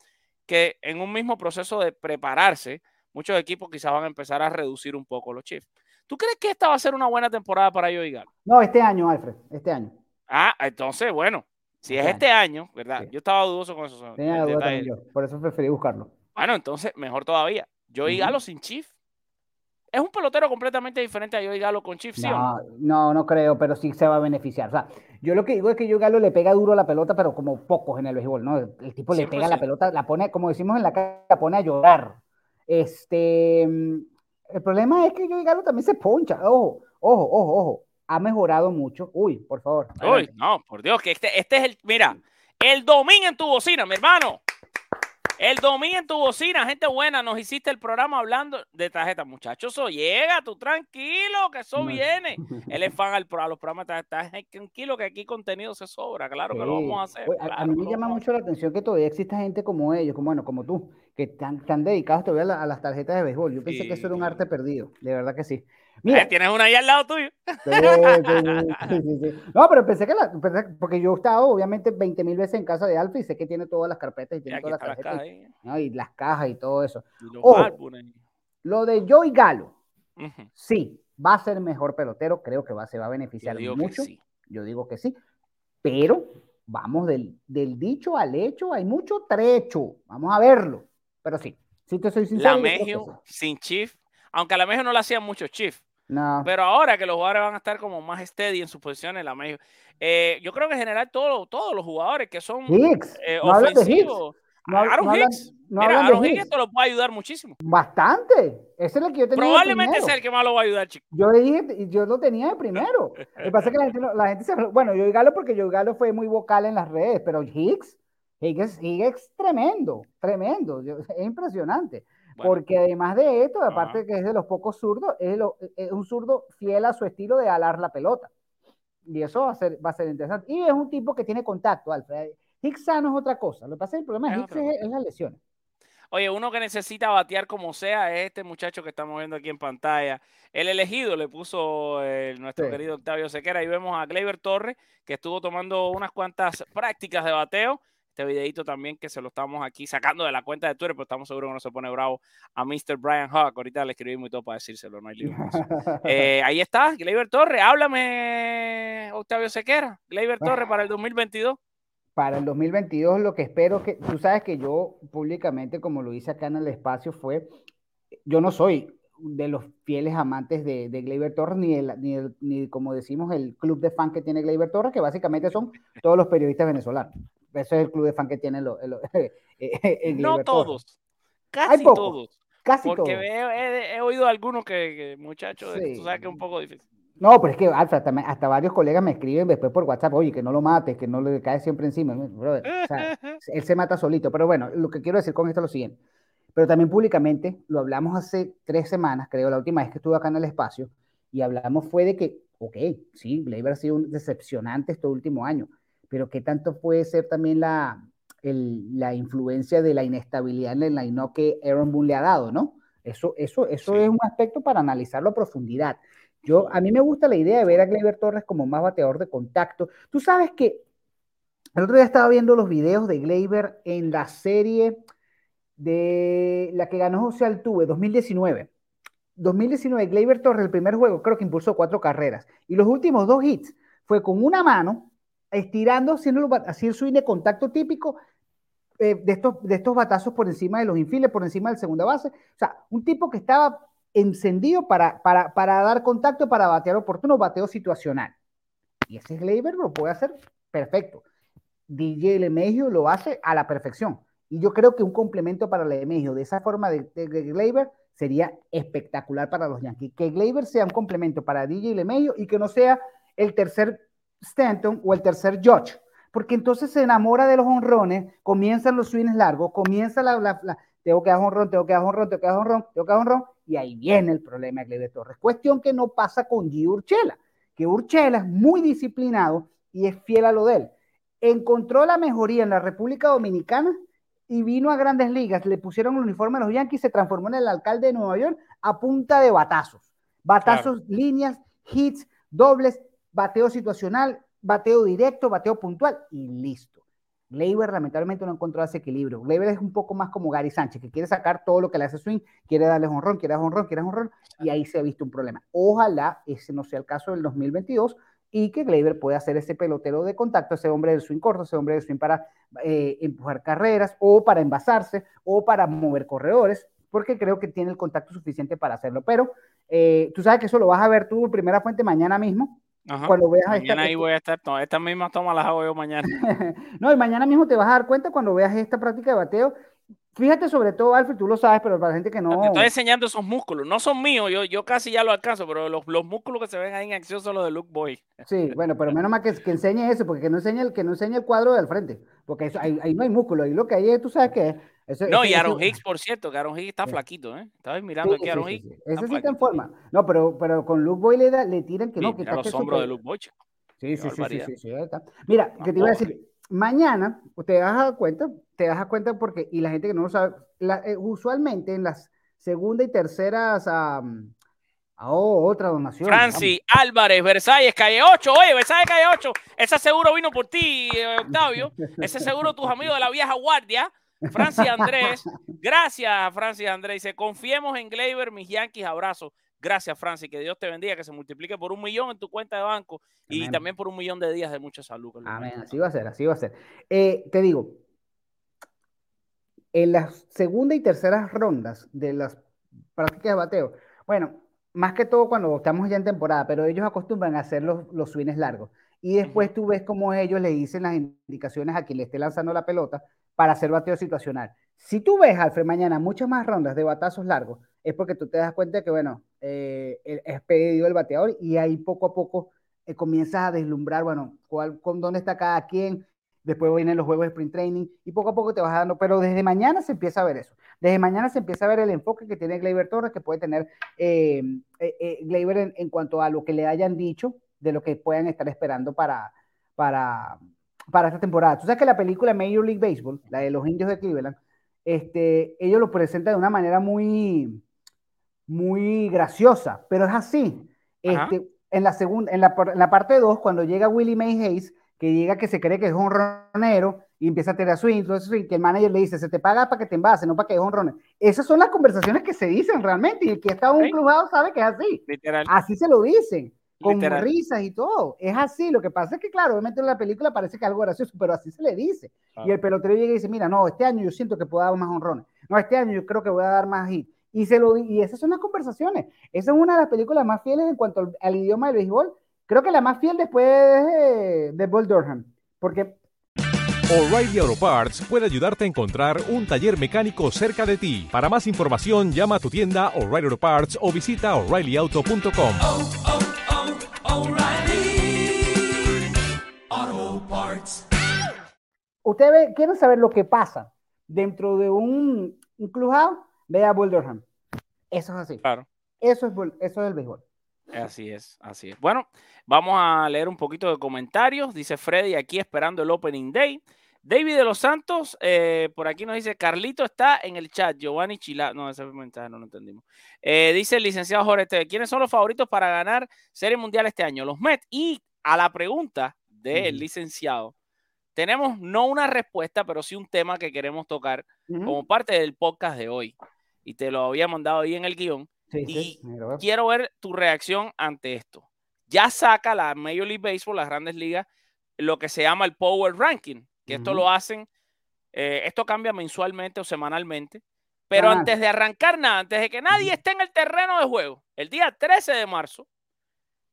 que en un mismo proceso de prepararse, muchos equipos quizás van a empezar a reducir un poco los Chiefs. ¿Tú crees que esta va a ser una buena temporada para Joey Galo? No, este año, Alfred, este año. Ah, entonces, bueno, si es Este este año, ¿verdad? Sí. Yo estaba dudoso con eso. Tenía duda yo, por eso preferí buscarlo. Bueno, entonces, mejor todavía. Joey Ujú. Galo sin Chief. Es un pelotero completamente diferente a Joey Galo con Chief, ¿sí no? No, no, creo, pero sí se va a beneficiar. O sea, yo lo que digo es que yo Galo le pega duro a la pelota, pero como pocos en el béisbol, ¿no? El, tipo le pega la 100%. pelota, la pone, como decimos en la calle, la pone a llorar. Este, el problema es que yo Galo también se poncha. Ojo, ojo, ojo, ojo. Ha mejorado mucho. Uy, por favor. Uy, no, por Dios, que este, este es el. Mira, el domingo en tu bocina, mi hermano. El domingo en tu bocina, gente buena, nos hiciste el programa hablando de tarjeta. Muchachos, eso llega, tú tranquilo, que eso No. viene. Él es fan al, a los programas de tarjeta. Tranquilo, que aquí contenido se sobra. Claro que lo vamos a hacer. Oye, a- mí me llama mucho la atención que todavía exista gente como ellos, como, bueno, como tú, que están, están dedicados todavía a, la- a las tarjetas de béisbol. Yo pensé que eso era un arte perdido, de verdad que sí. Mira, Eh, tienes una ahí al lado tuyo. Sí, sí, sí. No, pero pensé que la, pensé- porque yo he estado obviamente 20 mil veces en casa de Alfa y sé que tiene todas las carpetas y Y tiene aquí todas las la tarjetas caja ahí. y, ¿no? y las cajas y todo eso. Y Ojo. Lo de Joey Galo, Ujú. sí, va a ser mejor pelotero, creo que va, se va a Yo beneficiar que mucho. Yo digo que sí, pero vamos del, del dicho al hecho, hay mucho trecho, vamos a verlo, pero sí, si te soy sincero. La yo Mejio sin Chief. Aunque a la Mejio no le hacían mucho Chief. No, Pero ahora que los jugadores van a estar como más steady en sus posiciones, la Mejio. eh, yo creo que en general todo- todos los jugadores que son Hicks, eh, no Hicks. ofensivos. No, Aaron no Hicks. no Mira, Aaron Hicks Hicks. te lo puede ayudar muchísimo. Bastante. Ese es el que yo tenía. Probablemente sea el que más lo va a ayudar, chico. Yo le dije, yo lo tenía de primero. Lo que pasa es que la gente, la gente se. Bueno, yo Galo porque yo Galo fue muy vocal en las redes, pero Hicks, Hicks, Hicks es tremendo, tremendo. es impresionante. Bueno, Porque además de esto, aparte de que es de los pocos zurdos, es, lo- es un zurdo fiel a su estilo de alar la pelota. Y eso va a ser, va a ser interesante. Y es un tipo que tiene contacto, Alfred. Hicks sano es otra cosa. Lo que pasa es el problema de Es Hicks es, es las lesiones. Oye, uno que necesita batear como sea es este muchacho que estamos viendo aquí en pantalla. El elegido le puso eh, nuestro Sí. querido Octavio Sequera. Ahí vemos a Gleyber Torres, que estuvo tomando unas cuantas prácticas de bateo. Este videito también que se lo estamos aquí sacando de la cuenta de Twitter, pero estamos seguros que no se pone bravo a Mr. Brian Hawk. Ahorita le escribimos y todo para decírselo, no hay lío. Eh, ahí está, Gleyber Torres. Háblame, Octavio Sequera. Gleyber Torres para el 2022. Para el 2022 lo que espero que, tú sabes que yo públicamente, como lo hice acá en el espacio, fue, yo no soy de los fieles amantes de, de Gleyber Torres, ni, el- ni, el- ni como decimos el club de fan que tiene Gleyber Torres, que básicamente son todos los periodistas venezolanos. Ese es el club de fan que tiene lo- el- el No todos, casi pocos, todos. Casi Porque todos. veo- he, he oído algunos que, que, muchachos, Sí. tú sabes que es un poco difícil. No, pero es que Alfa, también- hasta varios colegas me escriben después por WhatsApp, oye, que no lo mates, que no le caes siempre encima. Brother, o sea, él se mata solito. Pero bueno, lo que quiero decir con esto es lo siguiente. Pero también públicamente, lo hablamos hace tres semanas, creo, la última vez que estuve acá en el espacio, y hablamos fue de que, ok, sí, Gleyber ha sido un decepcionante este último año, pero ¿qué tanto puede ser también la, el- la influencia de la inestabilidad en el line que Aaron Boone le ha dado, ¿no? Eso, eso, eso Sí. es un aspecto para analizarlo a profundidad. Yo, a mí me gusta la idea de ver a Gleyber Torres como más bateador de contacto. Tú sabes que el otro día estaba viendo los videos de Gleyber en la serie de la que ganó José Altuve, 2019. 2019, Gleyber Torres, el primer juego, creo que impulsó cuatro carreras. Y los últimos dos hits fue con una mano, estirando, haciendo el swing de contacto típico eh, de, estos, de estos batazos por encima de los infiles, por encima del segunda base. O sea, un tipo que estaba encendido para, para, para dar contacto, para batear oportuno, bateo situacional. Y ese Gleyber lo puede hacer perfecto. DJ Lemegio lo hace a la perfección. Y yo creo que un complemento para Lemegio de esa forma de, de, de Gleyber sería espectacular para los Yankees. Que Gleyber sea un complemento para DJ Lemegio y que no sea el tercer Stanton o el tercer George. Porque entonces se enamora de los honrones, comienzan los swings largos, comienza la, la, la tengo que dar honrón, tengo que dar honrón, tengo que dar honrón, tengo que dar honrón, y ahí viene el problema de Gleyber Torres. Cuestión que no pasa con G. Urchela, que Urchela es muy disciplinado y es fiel a lo de él. Encontró la mejoría en la República Dominicana y vino a grandes ligas, le pusieron el uniforme a los Yankees, se transformó en el alcalde de Nueva York a punta de batazos. Batazos, claro. líneas, hits, dobles, bateo situacional, bateo directo, bateo puntual y listo. Gleyber lamentablemente no encontró ese equilibrio. Gleyber es un poco más como Gary Sánchez, que quiere sacar todo lo que le hace swing, quiere darle honrón, quiere honrón, quiere honrón, y ahí se ha visto un problema. Ojalá ese no sea el caso del 2022 y que Gleyber pueda ser ese pelotero de contacto, ese hombre del swing corto, ese hombre del swing para eh, empujar carreras o para envasarse o para mover corredores, porque creo que tiene el contacto suficiente para hacerlo. Pero eh, tú sabes que eso lo vas a ver tú, primera fuente, mañana mismo. Ajá. Cuando veas mañana esta, ahí voy a estar, no, estas mismas tomas las hago yo mañana. no, y mañana mismo te vas a dar cuenta cuando veas esta práctica de bateo. Fíjate sobre todo, Alfred, tú lo sabes, pero para la gente que no... Te estoy enseñando esos músculos, no son míos, yo, yo casi ya lo alcanzo, pero los, los músculos que se ven ahí en acción son los de Luke Boy. Sí, bueno, pero menos mal que, que enseñe eso, porque que no enseñe el, que no enseñe el cuadro del frente, porque eso, ahí, ahí, no hay músculo, ahí lo que hay es, tú sabes que eso, no, eso, y Aaron Hicks, por cierto, que Aaron Hicks está sí. flaquito, ¿eh? Estaba mirando sí, aquí a Aaron Hicks. Ese sí está en forma. No, pero, pero con Luke Boy le, da, le tiran que no, que está los que hombros super... de Luke Boy, chico. Sí, sí, sí, sí, está. Mira, que te iba a decir, mañana te das a cuenta, te das a cuenta porque, y la gente que no lo sabe, la, eh, usualmente en las segunda y terceras, um, oh, otra donación. Francis Álvarez, Versalles, calle 8, oye, Versalles, calle 8, ese seguro vino por ti, eh, Octavio, ese seguro tus amigos de la vieja guardia, Francis Andrés, gracias Francis Andrés, dice, confiemos en Gleyber, mis Yankees, abrazo. Gracias, Francis. Que Dios te bendiga, que se multiplique por un millón en tu cuenta de banco Amén. y también por un millón de días de mucha salud. Amén. Así va a ser, así va a ser. Eh, te digo, en las segunda y terceras rondas de las prácticas de bateo, bueno, más que todo cuando estamos ya en temporada, pero ellos acostumbran a hacer los, los swings largos. Y después uh -huh. tú ves cómo ellos le dicen las indicaciones a quien le esté lanzando la pelota para hacer bateo situacional. Si tú ves, Alfred, mañana muchas más rondas de batazos largos, es porque tú te das cuenta que, bueno, eh, es pedido el bateador y ahí poco a poco eh, comienzas a deslumbrar, bueno, cuál, con dónde está cada quien, después vienen los juegos de sprint training y poco a poco te vas dando, pero desde mañana se empieza a ver eso. Desde mañana se empieza a ver el enfoque que tiene Gleyber Torres, que puede tener eh, eh, Gleyber en, cuanto a lo que le hayan dicho, de lo que puedan estar esperando para, para, para esta temporada. Tú sabes que la película Major League Baseball, la de los indios de Cleveland, este, ellos lo presentan de una manera muy, muy graciosa, pero es así. Este, en la segunda, en la, en la parte 2, cuando llega Willie May Hayes, que llega que se cree que es un ronero y empieza a tener swing, entonces que el manager le dice, se te paga para que te envase, no para que es un ronero. Esas son las conversaciones que se dicen realmente, y el que está en un clubado sabe que es así. Literal. Así se lo dicen, con risas y todo. Es así, lo que pasa es que, claro, obviamente en la película parece que es algo gracioso, pero así se le dice. Y el pelotero llega y dice, mira, no, este año yo siento que puedo dar más honrones. No, este año yo creo que voy a dar más hit. Y, se lo, y esas son las conversaciones. Esa es una de las películas más fieles en cuanto al, idioma del béisbol. Creo que la más fiel después de, de Bull Durham. Porque O'Reilly Auto Parts puede ayudarte a encontrar un taller mecánico cerca de ti. Para más información, llama a tu tienda O'Reilly Auto Parts o visita oreillyauto.com. Ustedes quieren saber lo que pasa dentro de un, un clubhouse Ve a Bull Eso es así. Claro. Eso es, eso es el béisbol. Así es, así es. Bueno, vamos a leer un poquito de comentarios. Dice Freddy aquí esperando el Opening Day. David de los Santos, eh, por aquí nos dice, Carlito está en el chat, Giovanni Chila, no, ese mensaje no lo entendimos. Eh, dice el licenciado Jorge, ¿quiénes son los favoritos para ganar Serie Mundial este año? Los Mets. Y a la pregunta del licenciado, tenemos no una respuesta, pero sí un tema que queremos tocar como parte del podcast de hoy. Y te lo había mandado ahí en el guion. y quiero ver tu reacción ante esto. Ya saca la Major League Baseball, las grandes ligas, lo que se llama el Power Ranking, que esto lo hacen, eh, esto cambia mensualmente o semanalmente, pero antes de arrancar nada, antes de que nadie esté en el terreno de juego, el día 13 de marzo,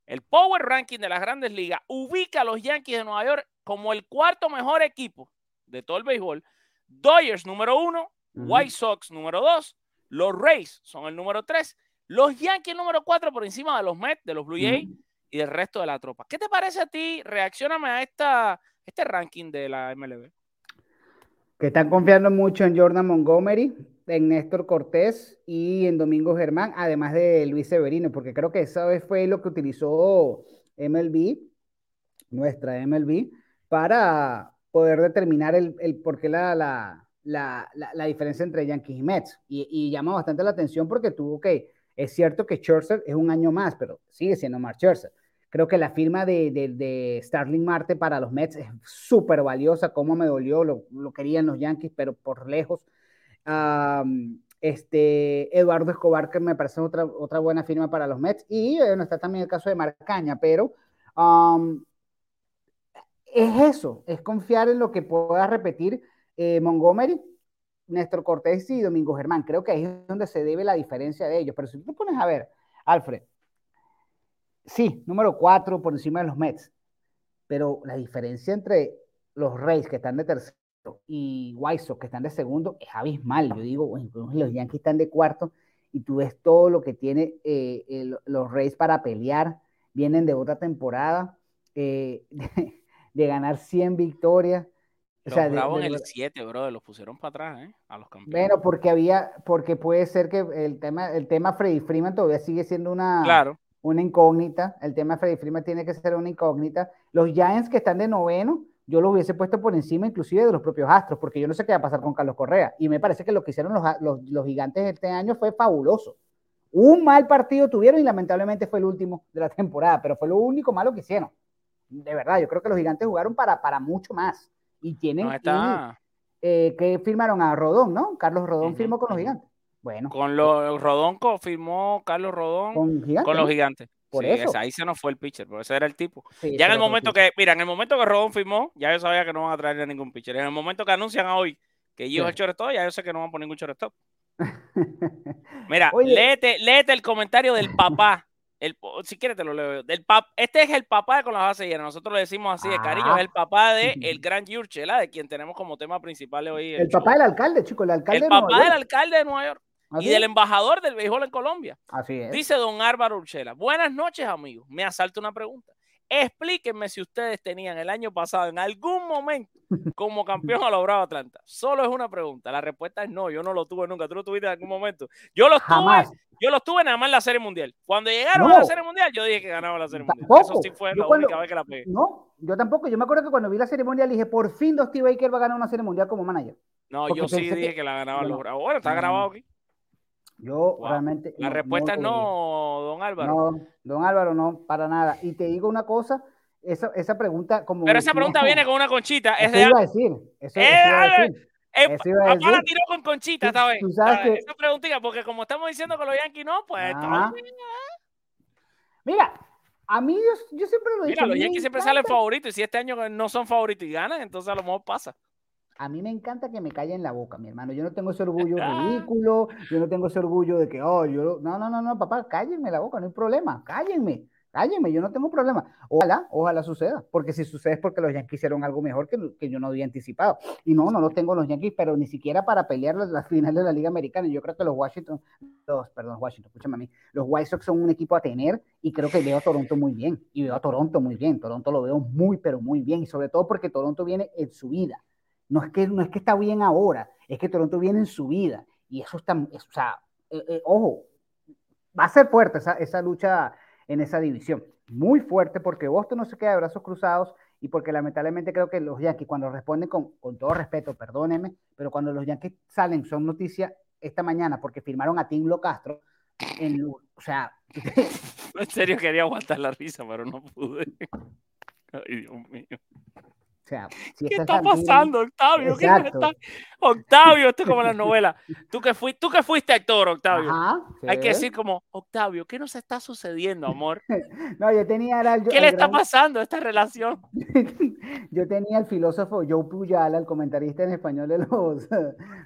el Power Ranking de las grandes ligas ubica a los Yankees de Nueva York como el cuarto mejor equipo de todo el béisbol. Dodgers número uno, White Sox número dos, los Rays son el número 3. Los Yankees número 4 por encima de los Mets, de los Blue Jays y del resto de la tropa. ¿Qué te parece a ti? Reaccioname a esta, este ranking de la MLB. Que están confiando mucho en Jordan Montgomery, en Néstor Cortés y en Domingo Germán, además de Luis Severino, porque creo que esa vez fue lo que utilizó MLB, nuestra MLB, para poder determinar el, el por qué la, la, la, la, diferencia entre Yankees y Mets. Y, llama bastante la atención porque tuvo que, es cierto que Scherzer es un año más, pero sigue siendo Mark Scherzer. Creo que la firma de, de, Starling Marte para los Mets es súper valiosa, como me dolió, lo, lo, querían los Yankees, pero por lejos. este, Eduardo Escobar, que me parece otra, otra buena firma para los Mets. Y bueno, está también el caso de Marcaña, pero es eso, es confiar en lo que pueda repetir eh, Montgomery, Néstor Cortés y Domingo Germán. Creo que ahí es donde se debe la diferencia de ellos. Pero si tú pones a ver, Alfred, sí, número cuatro por encima de los Mets, pero la diferencia entre los Reyes que están de tercero y White Sox que están de segundo es abismal. Yo digo, los Yankees están de cuarto y tú ves todo lo que tiene eh, los Reyes para pelear. Vienen de otra temporada, eh, de, ganar 100 victorias. Los o en el 7, bro, los pusieron para atrás, ¿eh? A los campeones. Bueno, porque había, porque puede ser que el tema, el tema Freddy Freeman todavía sigue siendo una, claro. una incógnita. El tema Freddy Freeman tiene que ser una incógnita. Los Giants que están de noveno, yo los hubiese puesto por encima inclusive de los propios Astros, porque yo no sé qué va a pasar con Carlos Correa. Y me parece que lo que hicieron los, los, los gigantes este año fue fabuloso. Un mal partido tuvieron y lamentablemente fue el último de la temporada, pero fue lo único malo que hicieron. De verdad, yo creo que los gigantes jugaron para, para mucho más. Y tienen. Eh, que firmaron a Rodón, ¿no? Carlos Rodón firmó con los gigantes. Bueno. Con los Rodón firmó Carlos Rodón con, los gigantes. Por eso. ahí se nos fue el pitcher, pero ese era el tipo. ya en el momento que, mira, en el momento que Rodón firmó, ya yo sabía que no van a traer a ningún pitcher. En el momento que anuncian hoy que yo el shortstop, ya yo sé que no van a poner ningún shortstop. Mira, léete, léete, el comentario del papá El, si quieres te lo leo. Del pap, este es el papá de con las bases llenas. Nosotros le decimos así de cariño. Ah. Es el papá de el gran Yurche, ¿verdad? De quien tenemos como tema principal hoy. El papá del alcalde, chico, el alcalde el de Nueva papá del York. alcalde de Nueva York Así y del embajador del béisbol en Colombia. Así es. Dice don Álvaro Urchela. Buenas noches, amigos. Me asalta una pregunta. Explíquenme si ustedes tenían el año pasado en algún momento como campeón a los Bravos Atlanta. Solo es una pregunta. La respuesta es no. Yo no lo tuve nunca. ¿Tú lo tuviste en algún momento? Yo lo tuve. Yo los tuve nada más en la Serie Mundial. Cuando llegaron No. a la Serie Mundial, yo dije que ganaba la Serie Mundial. Eso sí fue Yo la cuando- única vez que la pegué. No, yo tampoco. Yo me acuerdo que cuando vi la serie mundial dije, por fin Dusty Baker va a ganar una serie mundial como manager. No, porque yo sí dije que- que, la ganaban yo los no. Bravos. Bueno, está No, no, grabado no. aquí. Yo Wow. realmente. La no- respuesta es creí. no, don Álvaro. No, don Álvaro, no, para nada. Y te digo una cosa, esa, esa pregunta como... Pero esa pregunta no, viene con una conchita. Es Eso de iba a decir. Eso, ¡Eh, eso iba a decir. Eh, Eso iba a papá la tiró con Conchita esta vez. que- Esa preguntita, porque como estamos diciendo que los Yankees no, pues Mira, a mí yo, yo siempre lo dicho. mira, los Yankees siempre salen favoritos y si este año no son favoritos y ganan, entonces a lo mejor pasa. A mí me encanta que me callen la boca, mi hermano. Yo no tengo ese orgullo ridículo, yo no tengo ese orgullo de que, oh, yo, no, no, no, no, papá, cállenme la boca, no hay problema, cállenme, cállenme, yo no tengo problema. Ojalá, ojalá suceda, porque si sucede es porque los Yankees hicieron algo mejor que, que yo no había anticipado. Y no, no lo tengo los Yankees, pero ni siquiera para pelear las, las finales de la Liga Americana. Yo creo que los Washington, los, perdón, Washington, escúchame a mí, los White Sox son un equipo a tener y creo que veo a Toronto muy bien, y veo a Toronto muy bien, Toronto lo veo muy, pero muy bien, y sobre todo porque Toronto viene en su vida. No es, que, no es que está bien ahora, es que Toronto viene en su vida. Y eso está, es- o sea, eh, eh, ojo, va a ser fuerte esa, esa lucha en esa división. Muy fuerte porque Boston no se queda de brazos cruzados y porque lamentablemente creo que los Yankees cuando responden con, con todo respeto, perdónenme, pero cuando los Yankees salen son noticias esta mañana porque firmaron a Tim Castro, en, o sea, En serio quería aguantar la risa, pero no pude. Ay, Dios mío. O sea, si ¿Qué está pasando, Octavio? ¿Qué es lo que Exacto. está- Octavio, esto es como la novela. Tú que, fuiste, tú que fuiste actor, Octavio. Ajá, Hay que decir como, Octavio, ¿qué nos está sucediendo, amor? No, yo tenía era el- ¿Qué el le está pasando a esta relación? Yo tenía el filósofo Joe Puyala, el comentarista en español de los,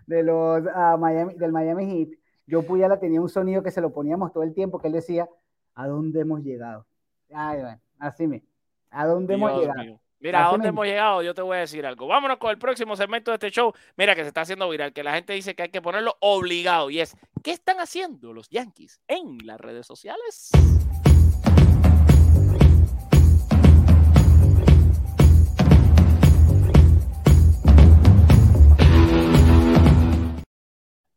de los ah, Miami, del Miami Heat. Joe Puyala tenía un sonido que se lo poníamos todo el tiempo, que él decía, ¿a dónde hemos llegado? Ay, bueno, así me, ¿a dónde hemos llegado? mío. Mira, ¿a dónde hemos llegado? Yo te voy a decir algo. Vámonos con el próximo segmento de este show. Mira que se está haciendo viral, que la gente dice que hay que ponerlo obligado. Y es, ¿qué están haciendo los Yankees en las redes sociales?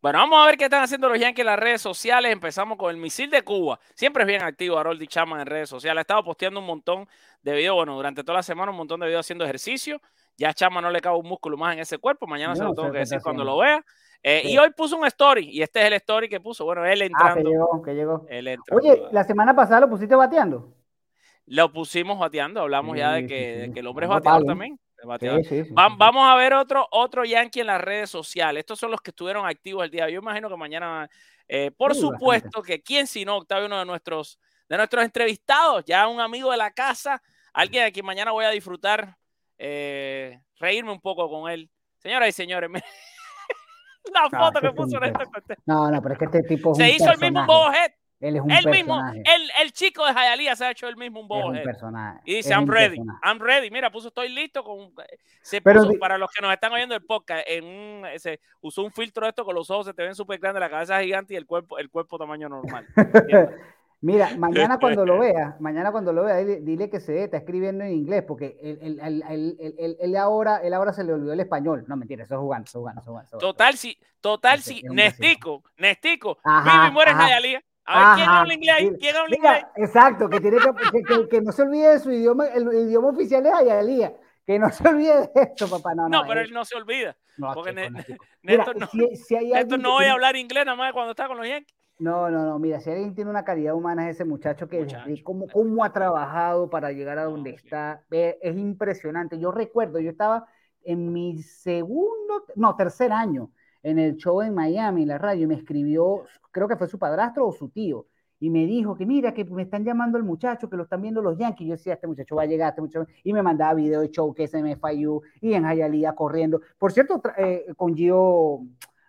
Bueno, vamos a ver qué están haciendo los Yankees en las redes sociales. Empezamos con el misil de Cuba. Siempre es bien activo Harold Chapman en redes sociales. Ha estado posteando un montón de videos. Bueno, durante toda la semana un montón de videos haciendo ejercicio. Ya a Chapman no le cabe un músculo más en ese cuerpo. Mañana se No lo sé tengo que decir cuando lo vea. Eh, Sí. Y hoy puso un story. Y este es el story que puso. Bueno, él Ah, que entrando. llegó, que llegó. él entrando Oye, la semana pasada lo pusiste bateando. Lo pusimos bateando. Hablamos ya de que, sí, de que el hombre es bateador también. Sí, sí, sí, Va- vamos a ver otro, otro Yankee en las redes sociales. Estos son los que estuvieron activos el día. Yo imagino que mañana, eh, por supuesto, que quién si no, Octavio, uno de nuestros, de nuestros entrevistados, ya un amigo de la casa, alguien a quien mañana voy a disfrutar, eh, reírme un poco con él. Señoras y señores, miren la No, foto este que puso en cuenta. No, no, pero es que este tipo es Se hizo el mismo. Bobo Head. Él es un El mismo, el, el chico de Hialeah se ha hecho el mismo un Bobo. Y dice, I'm ready, personaje. I'm ready. Mira, puso, estoy listo con... Se Pero puso, para los que nos están oyendo el podcast, en un, se usó un filtro de esto con los ojos, se te ven súper grandes, la cabeza gigante y el cuerpo, el cuerpo tamaño normal. Mira, mañana cuando lo vea, mañana cuando lo vea, dile, dile que se está escribiendo en inglés, porque él, él- él- él- él- él- él ahora, él ahora se le olvidó el español. No, mentira, eso es jugando, eso es jugando, eso es. Total, si, total, un Nestico, Nestico, Ajá, vive y muere en. A ver, ¿quién Ajá, habla inglés ¿Quién habla Mira, inglés? exacto, que, tiene que, que, que- que no se olvide de su idioma, el, el idioma oficial es Ayalía, que no se olvide de esto, papá. No, No, no, pero él- él no se olvida. no, porque chico, Ne- no, chico. Mira, Néstor no, si, si hay Néstor no voy a hablar inglés nada más cuando está con los Yankees. No, no, no, mira, si alguien tiene una calidad humana es ese muchacho que Muchacho. cómo, cómo ha trabajado para llegar a donde está, ve, es impresionante. Yo recuerdo, yo estaba en mi segundo, no, tercer año en el show en Miami, en la radio, y me escribió, creo que fue su padrastro o su tío, y me dijo que mira, que me están llamando al muchacho, que lo están viendo los Yankees. Yo decía, este muchacho va a llegar, este muchacho, y me mandaba video de show que es en FIU y en Hialeah corriendo. Por cierto, eh, con Gio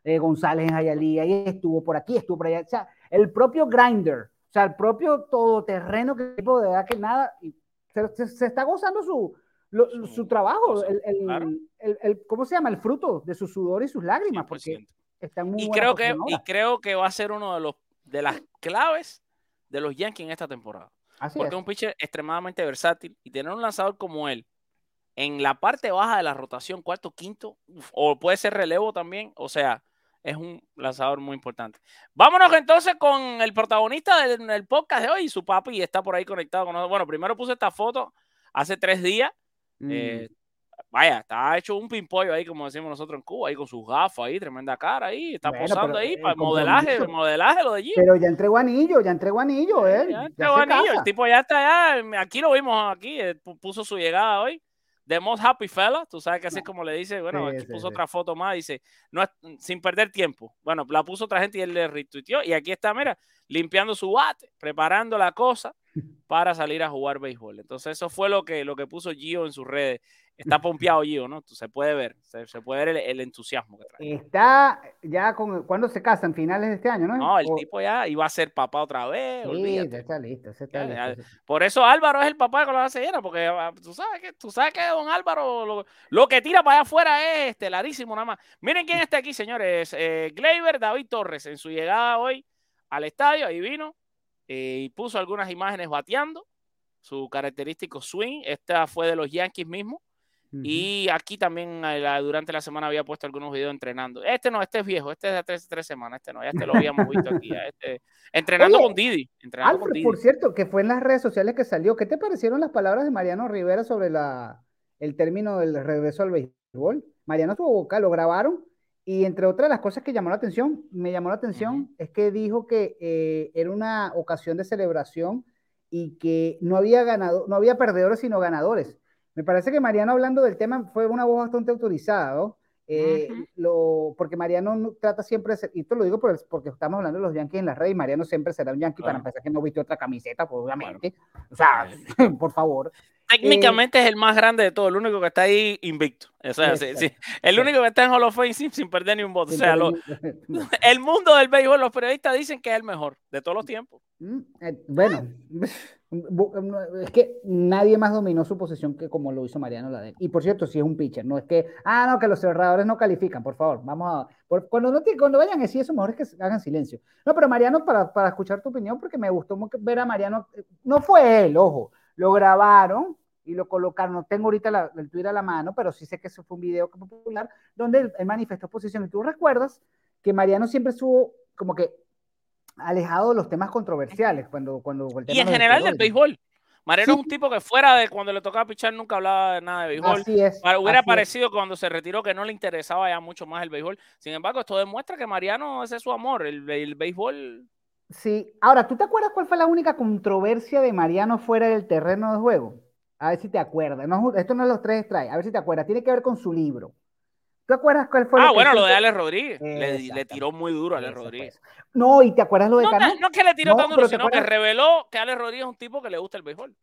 eh, González en Hialeah, y estuvo por aquí, estuvo por allá. O sea, el propio Grinder O sea, el propio todoterreno que el tipo de verdad que nada, y se, se- se está gozando su, lo- Su su trabajo, el, el- claro. el- ¿cómo se llama? El fruto de su sudor y sus lágrimas, porque 100%. está en muy Y creo, que, y creo que va a ser uno de los de las claves de los Yankees en esta temporada. Así Porque es. es un pitcher extremadamente versátil y tener un lanzador como él en la parte baja de la rotación, cuarto, quinto, uf, o puede ser relevo también, o sea, es un lanzador muy importante. Vámonos entonces con el protagonista del, del podcast de hoy, su papi está por ahí conectado con nosotros. Bueno, primero puse esta foto hace tres días. Mm. eh, vaya, está hecho un pimpollo ahí, como decimos nosotros en Cuba, ahí con sus gafas ahí, tremenda cara ahí, está Bueno, posando ahí el para el modelaje, el modelaje lo de allí. Pero ya entregó anillo, ya entregó anillo, él. Ya ya entregó se anillo, el tipo ya está allá, aquí lo vimos aquí, eh, pu- puso su llegada hoy. The most happy fella, tú sabes que así es como le dice, bueno, Sí, aquí sí, puso sí. otra foto más, dice, no es- sin perder tiempo. Bueno, la puso otra gente y él le retuiteó y aquí está, mira, limpiando su bate, preparando la cosa para salir a jugar béisbol. Entonces eso fue lo que, lo que puso Gio en sus redes. Está pompeado Gio, ¿no? Se puede ver, se, se puede ver el, el entusiasmo que trae. Está ya con. ¿Cuándo se casan? Finales de este año, ¿no? No, el O- tipo ya iba a ser papá otra vez, Sí, está listo, está Ya, listo. Por eso Álvaro es el papá con la base llena, porque ah, tú sabes que, tú sabes que don Álvaro lo, lo que tira para allá afuera es estelarísimo nada más. Miren quién está aquí, señores. Eh, Gleyber David Torres, en su llegada hoy al estadio, ahí vino eh, y puso algunas imágenes bateando, su característico swing. Esta fue de los Yankees Ujú. Y aquí también eh, la- durante la semana había puesto algunos videos entrenando. Este no, este es viejo, este es de tres, tres semanas, este no, ya este lo habíamos visto aquí. este- entrenando Oye, con Didi. Entrenando con Alfred, Didi. por cierto, que fue en las redes sociales que salió. ¿Qué te parecieron las palabras de Mariano Rivera sobre la, el término del regreso al béisbol? Mariano tuvo boca, lo grabaron y entre otras las cosas que llamó la atención, me llamó la atención, es que dijo que eh, era una ocasión de celebración y que no había ganado, no había perdedores sino ganadores. Me parece que Mariano hablando del tema fue una voz bastante autorizada, ¿no? Eh, Ujú. lo, porque Mariano no- trata siempre, de ser- y esto lo digo por el- porque estamos hablando de los Yankees en las redes, y Mariano siempre será un Yankee, para empezar que no viste otra camiseta, pues obviamente. O sea, por favor. Técnicamente es el más grande de todo, el único que está ahí invicto. O sea, sí, sí, el único que está en Hall of Fame sin, sin perder ni un voto. O sea, lo- el mundo del béisbol, los periodistas dicen que es el mejor de todos los tiempos. Mm, eh, Bueno, bu- es que nadie más dominó su posición que como lo hizo Mariano la de él. Y por cierto, si es un pitcher, no es que, ah, no, que los cerradores no califican, por favor, vamos a, cuando, no, cuando vayan a decir eso, mejor es que hagan silencio. No, pero Mariano, para, para escuchar tu opinión, porque me gustó ver a Mariano, eh, no fue él, ojo, lo grabaron y lo colocaron, no tengo ahorita el Twitter a la mano, pero sí sé que eso fue un video popular, donde él, él manifestó posición. Y tú recuerdas que Mariano siempre estuvo como que alejado de los temas controversiales cuando, cuando el Y en general del béisbol. Mariano Sí. es un tipo que fuera de cuando le tocaba pichar nunca hablaba de nada de béisbol. Así es. Hubiera así es. parecido cuando se retiró que no le interesaba ya mucho más el béisbol. Sin embargo, esto demuestra que Mariano ese es su amor, el, el béisbol. Sí. Ahora, ¿tú te acuerdas cuál fue la única controversia de Mariano fuera del terreno de juego? A ver si te acuerdas. No, esto no es los tres strikes. A ver si te acuerdas. Tiene que ver con su libro. ¿Tú te acuerdas cuál fue Ah, bueno, lo de Alex Rodríguez. Le, tiró muy duro a Alex Rodríguez. No, y te acuerdas lo de No, Cano. no, no que le tiró No, tan duro, sino que reveló que Alex Rodríguez es un tipo que le gusta el béisbol.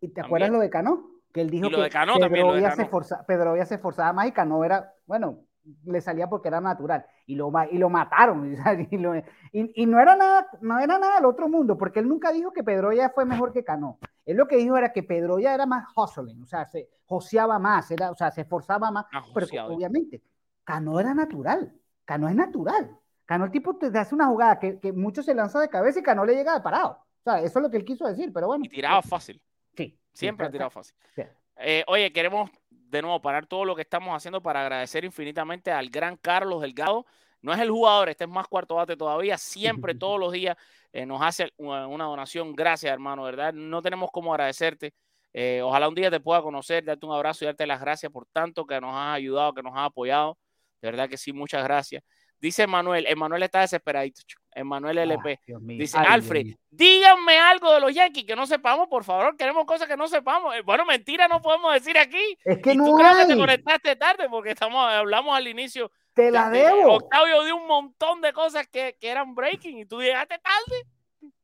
¿Y te acuerdas lo de Cano? Que él dijo Y lo que de Cano también, lo de se Cano. esforza- Pedrovia se esforzaba más y Cano era, bueno, le salía porque era natural. Y lo, y lo mataron. Y, lo- y- y no era nada, no era nada del otro mundo, porque él nunca dijo que Pedroya fue mejor que Cano. Él lo que dijo era que Pedroya era más hustling, o sea, se joseaba más, era, o sea, se esforzaba más. Más pero obviamente, Cano era natural. Cano es natural. Cano el tipo te hace una jugada que, que mucho se lanza de cabeza y Cano le llega de parado. O sea, eso es lo que él quiso decir, pero bueno. Y tiraba fácil. Sí. Siempre ha tirado fácil. sí. Eh, oye, queremos de nuevo parar todo lo que estamos haciendo para agradecer infinitamente al gran Carlos Delgado. No es el jugador, este es más cuarto bate todavía. Siempre, todos los días, eh, nos hace una, donación. Gracias, hermano, ¿verdad? No tenemos cómo agradecerte. Eh, ojalá un día te pueda conocer, darte un abrazo y darte las gracias por tanto que nos has ayudado, que nos has apoyado. De verdad que sí, muchas gracias. Dice Manuel, Emanuel está desesperadito. Emanuel LP. Dios mío. Dice Ay, Alfred, díganme algo de los Yankees que no sepamos, por favor. Queremos cosas que no sepamos. Eh, Bueno, mentira no podemos decir aquí. Es que y no tú creo que te hay. conectaste tarde porque estamos, hablamos al inicio. Te la de- debo. Octavio dio un montón de cosas que, que eran breaking y tú llegaste tarde.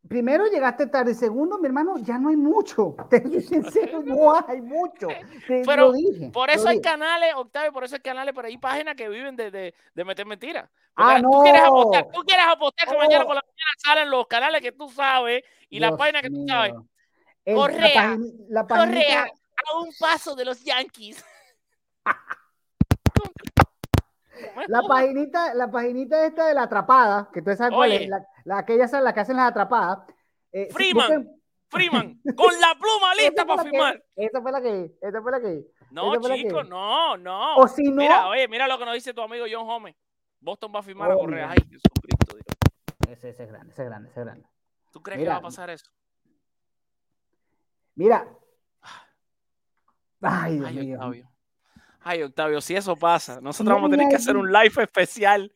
primero llegaste tarde, segundo, mi hermano, ya no hay mucho. Te soy sincero, no hay mucho. Te Pero lo dije. Por lo eso hay dije. canales, Octavio, por eso hay canales, pero hay páginas que viven de, de, de meter mentiras. Ah, Porque Tú quieres no. apostar, tú quieres apostar que No. mañana por la mañana salen los canales que tú sabes y las Dios páginas que tú sabes. El- la Correa, pagin- la Correa, a un paso de los Yankees. La paginita, la paginita esta de la atrapada, que tú sabes cuál es, la, la, las que hacen las atrapadas. eh, si Freeman, Freeman, con la pluma lista para la que- firmar. Esa fue la que, esa fue la que. No, chicos, que- no, no. O si no, Mira, oye, mira lo que nos dice tu amigo John Home. Boston va a firmar a Oh, Correa. mira. Ay, Jesucristo, Dios. ese, ese es grande, ese es grande, ese es grande. ¿Tú crees Mira. que va a pasar eso? Mira. Ay, Dios Ay, mío. Octavio. Ay, Octavio, si eso pasa, nosotros No vamos a tener que hacer un live especial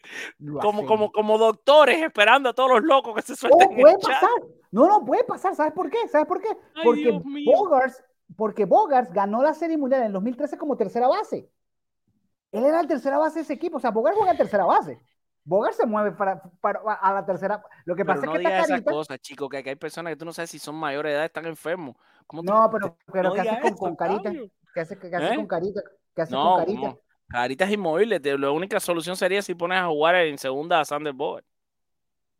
como, como, como doctores esperando a todos los locos que se Oh, suelten en puede chat. pasar. No, no, puede pasar. ¿Sabes por qué? ¿Sabes por qué? Ay, porque. Bogarts, porque Bogarts ganó la Serie Mundial en el 2013 como tercera base. Él era el tercera base de ese equipo. O sea, Bogarts juega en tercera base. Bogarts se mueve para, para- a la tercera. Lo que Pero pasa no es que digas está esas cosas, chicos, que aquí hay personas que tú no sabes si son mayores de edad, están enfermos. ¿Cómo No, pero, pero no ¿qué haces digas con, con carita? Octavio? ¿Qué haces, qué haces ¿Eh? con carita? ¿Qué haces No, con carita? no. Inmóviles. te- La única solución sería si pones a jugar en segunda a Sander Bogart.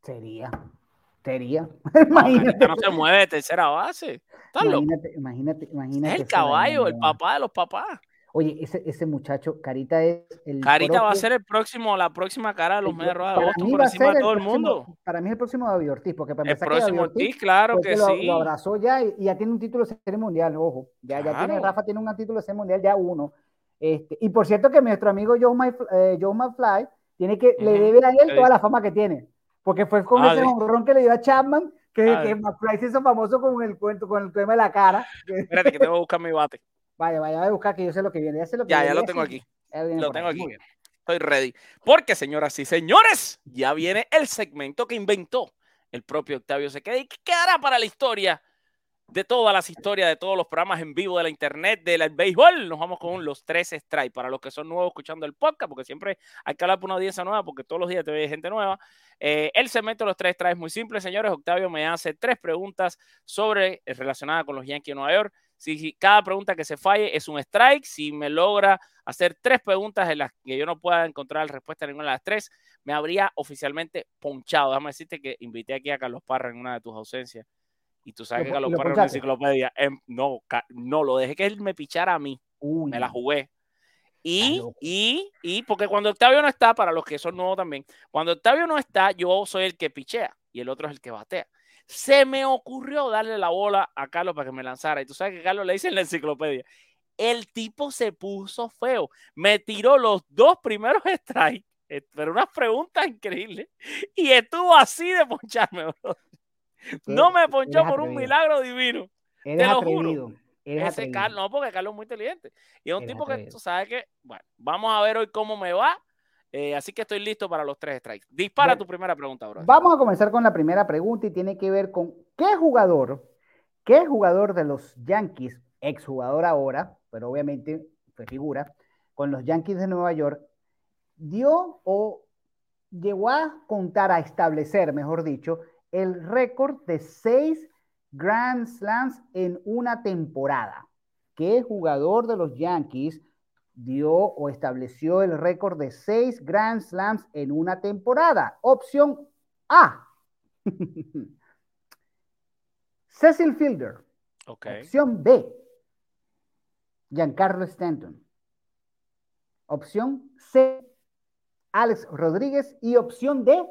Sería. Sería. Imagínate. No se mueve de tercera base. ¿Estás loco? Imagínate, imagínate, imagínate. Es el caballo, el papá de los papás. Oye, ese, ese muchacho, Carita es el. Carita va a ser el próximo, la próxima cara de los Rojas de mí por encima de todo el próximo- mundo. Para mí es el próximo David Ortiz, porque para El próximo Ortiz Ortiz, claro que lo, sí. lo abrazó ya y, y ya tiene un título de serie mundial, ojo. Ya, ya tiene. Rafa tiene un título de serie mundial, ya uno. Este, y por cierto que nuestro amigo Joe, My- eh, Joe McFly tiene que, le Ujú. debe a él toda la fama que tiene. Porque fue con Ah, ese honrón que le dio a Chapman, que, Ah, que. McFly se hizo famoso con el cuento, con el tema de la cara. Espérate que tengo que buscar mi bate. Vaya, vaya, voy a buscar que yo sé lo que viene. Ya sé lo que Ya, ya viene, lo ya tengo sé- aquí. Lo tengo aquí. Estoy ready. Porque, señoras y señores, ya viene el segmento que inventó el propio Octavio Sequeda y que quedará para la historia de todas las historias, de todos los programas en vivo de la internet, del béisbol. Nos vamos con los tres strikes para los que son nuevos escuchando el podcast, porque siempre hay que hablar para una audiencia nueva, porque todos los días te ve gente nueva. Eh, el segmento de los tres strikes es muy simple, señores. Octavio me hace tres preguntas sobre eh, relacionadas con los Yankees de Nueva York. Si, si cada pregunta que se falle es un strike, si me logra hacer tres preguntas en las que yo no pueda encontrar la respuesta a ninguna de las tres, me habría oficialmente ponchado. Déjame decirte que invité aquí a Carlos Parra en una de tus ausencias. Y tú sabes Lo que lo es una enciclopedia. Em, no, no, lo dejé que él me pichara a mí. Uy, Me la jugué. Y, y, y, porque cuando Octavio no está, para los que son nuevos también, cuando Octavio no está, yo soy el que pichea y el otro es el que batea. Se me ocurrió darle la bola a Carlos para que me lanzara. Y tú sabes que Carlos le dice en la enciclopedia. El tipo se puso feo. Me tiró los dos primeros strikes, eh, pero unas preguntas increíbles. Y estuvo así de poncharme, bro. No me ponchó por un milagro divino. Eres te lo juro. Eres Ese atrevido. Carlos, no, porque Carlos es muy inteligente. Y es un Eres tipo que tú sabes que, bueno, vamos a ver hoy cómo me va. Eh, así que estoy listo para los tres strikes. Dispara Bueno, tu primera pregunta, bro. Vamos a comenzar con la primera pregunta y tiene que ver con qué jugador, qué jugador de los Yankees, exjugador ahora, pero obviamente fue figura, con los Yankees de Nueva York, dio o llegó a contar, a establecer, mejor dicho, el récord de seis Grand Slams en una temporada. ¿Qué jugador de los Yankees dio o estableció el récord de seis Grand Slams en una temporada? Opción A. Cecil Fielder. Ok. Opción B. Giancarlo Stanton. Opción C. Alex Rodríguez. Y opción D.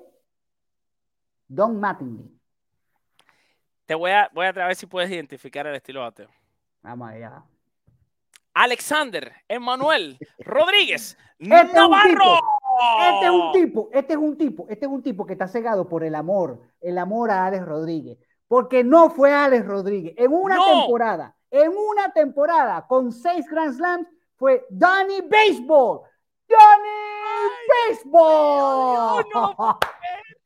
Don Mattingly. Te voy a, voy a ver si puedes identificar el estilo bateo. Vamos allá. Alexander Emanuel Rodríguez Este Navarro. Este es un tipo, este es un tipo, este es un tipo que está cegado por el amor, el amor a Alex Rodríguez. Porque no fue Alex Rodríguez. En una No. temporada, en una temporada con seis Grand Slams, fue Donny Baseball. Donny Baseball. Dios, no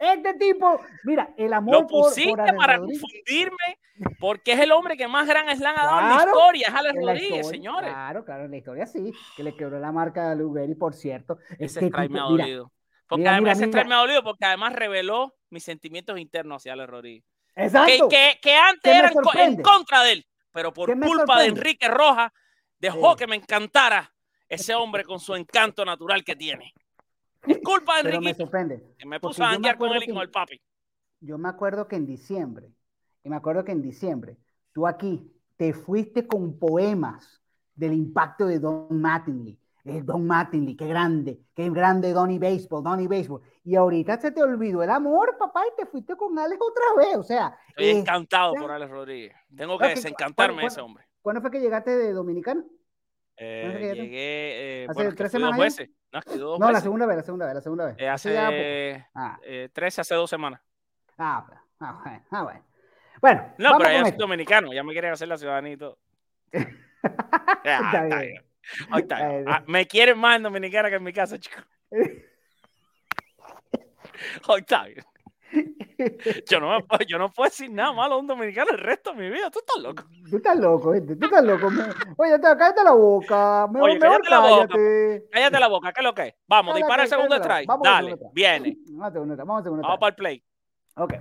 Este tipo, mira, el amor Lo por, por pusiste para Rodríguez. confundirme porque es el hombre que más gran slam ha dado en la historia. Es Alex Rodríguez, historia, señores. Claro, claro, en la historia sí, que le quebró la marca a Lugeri, por cierto. Ese Este strike me ha dolido. Porque mira, además mira, ese strike mira. me ha dolido porque además reveló mis sentimientos internos hacia Alex Rodríguez. Exacto. que, que antes ¿Qué me eran en contra de él, pero por ¿Qué me culpa de? Enrique Rojas dejó Sí. que me encantara ese hombre con su encanto natural que tiene. Es culpa de Pero me Enrique sorprende. que me puso a janguear con él y con el papi. Yo me acuerdo que en diciembre, y me acuerdo que en diciembre, tú aquí te fuiste con poemas del impacto de Don Mattingly. El Don Mattingly, qué grande, qué grande Donny Baseball, Donny Baseball. Y ahorita se te olvidó el amor, papá, y te fuiste con Alex otra vez. O sea, Estoy eh, encantado por Alex Rodríguez. Tengo que desencantarme de ¿cuándo- ese hombre. ¿cuándo fue que llegaste de Dominicana? Eh, llegué, eh, ¿Hace bueno, es que tres dos semanas veces. No, dos la segunda vez, la segunda vez, la segunda vez. Eh, Hace ya poco. hace Ah, eh, 13, hace dos semanas. ah, ah, bueno, ah, bueno. Bueno, No, pero ya soy dominicano, ya me quieren hacer la ciudadanía y todo. Está está bien. Ahí está Ah, me quieren más en Dominicana que en mi casa, chicos. Bien. Yo no, me puedo, yo no puedo decir nada malo a un dominicano el resto de mi vida. Tú estás loco. Tú estás loco, ¿viste? Tú estás loco. Me- Oye, te- cállate la boca. Mejor, Oye, mejor cállate la boca, cállate. Cállate la boca, ¿qué es lo que es? Vamos, Cállate, dispara el segundo strike. vamos Dale, viene. Vamos a segundo, vamos segundo. Vamos para el play. Ok.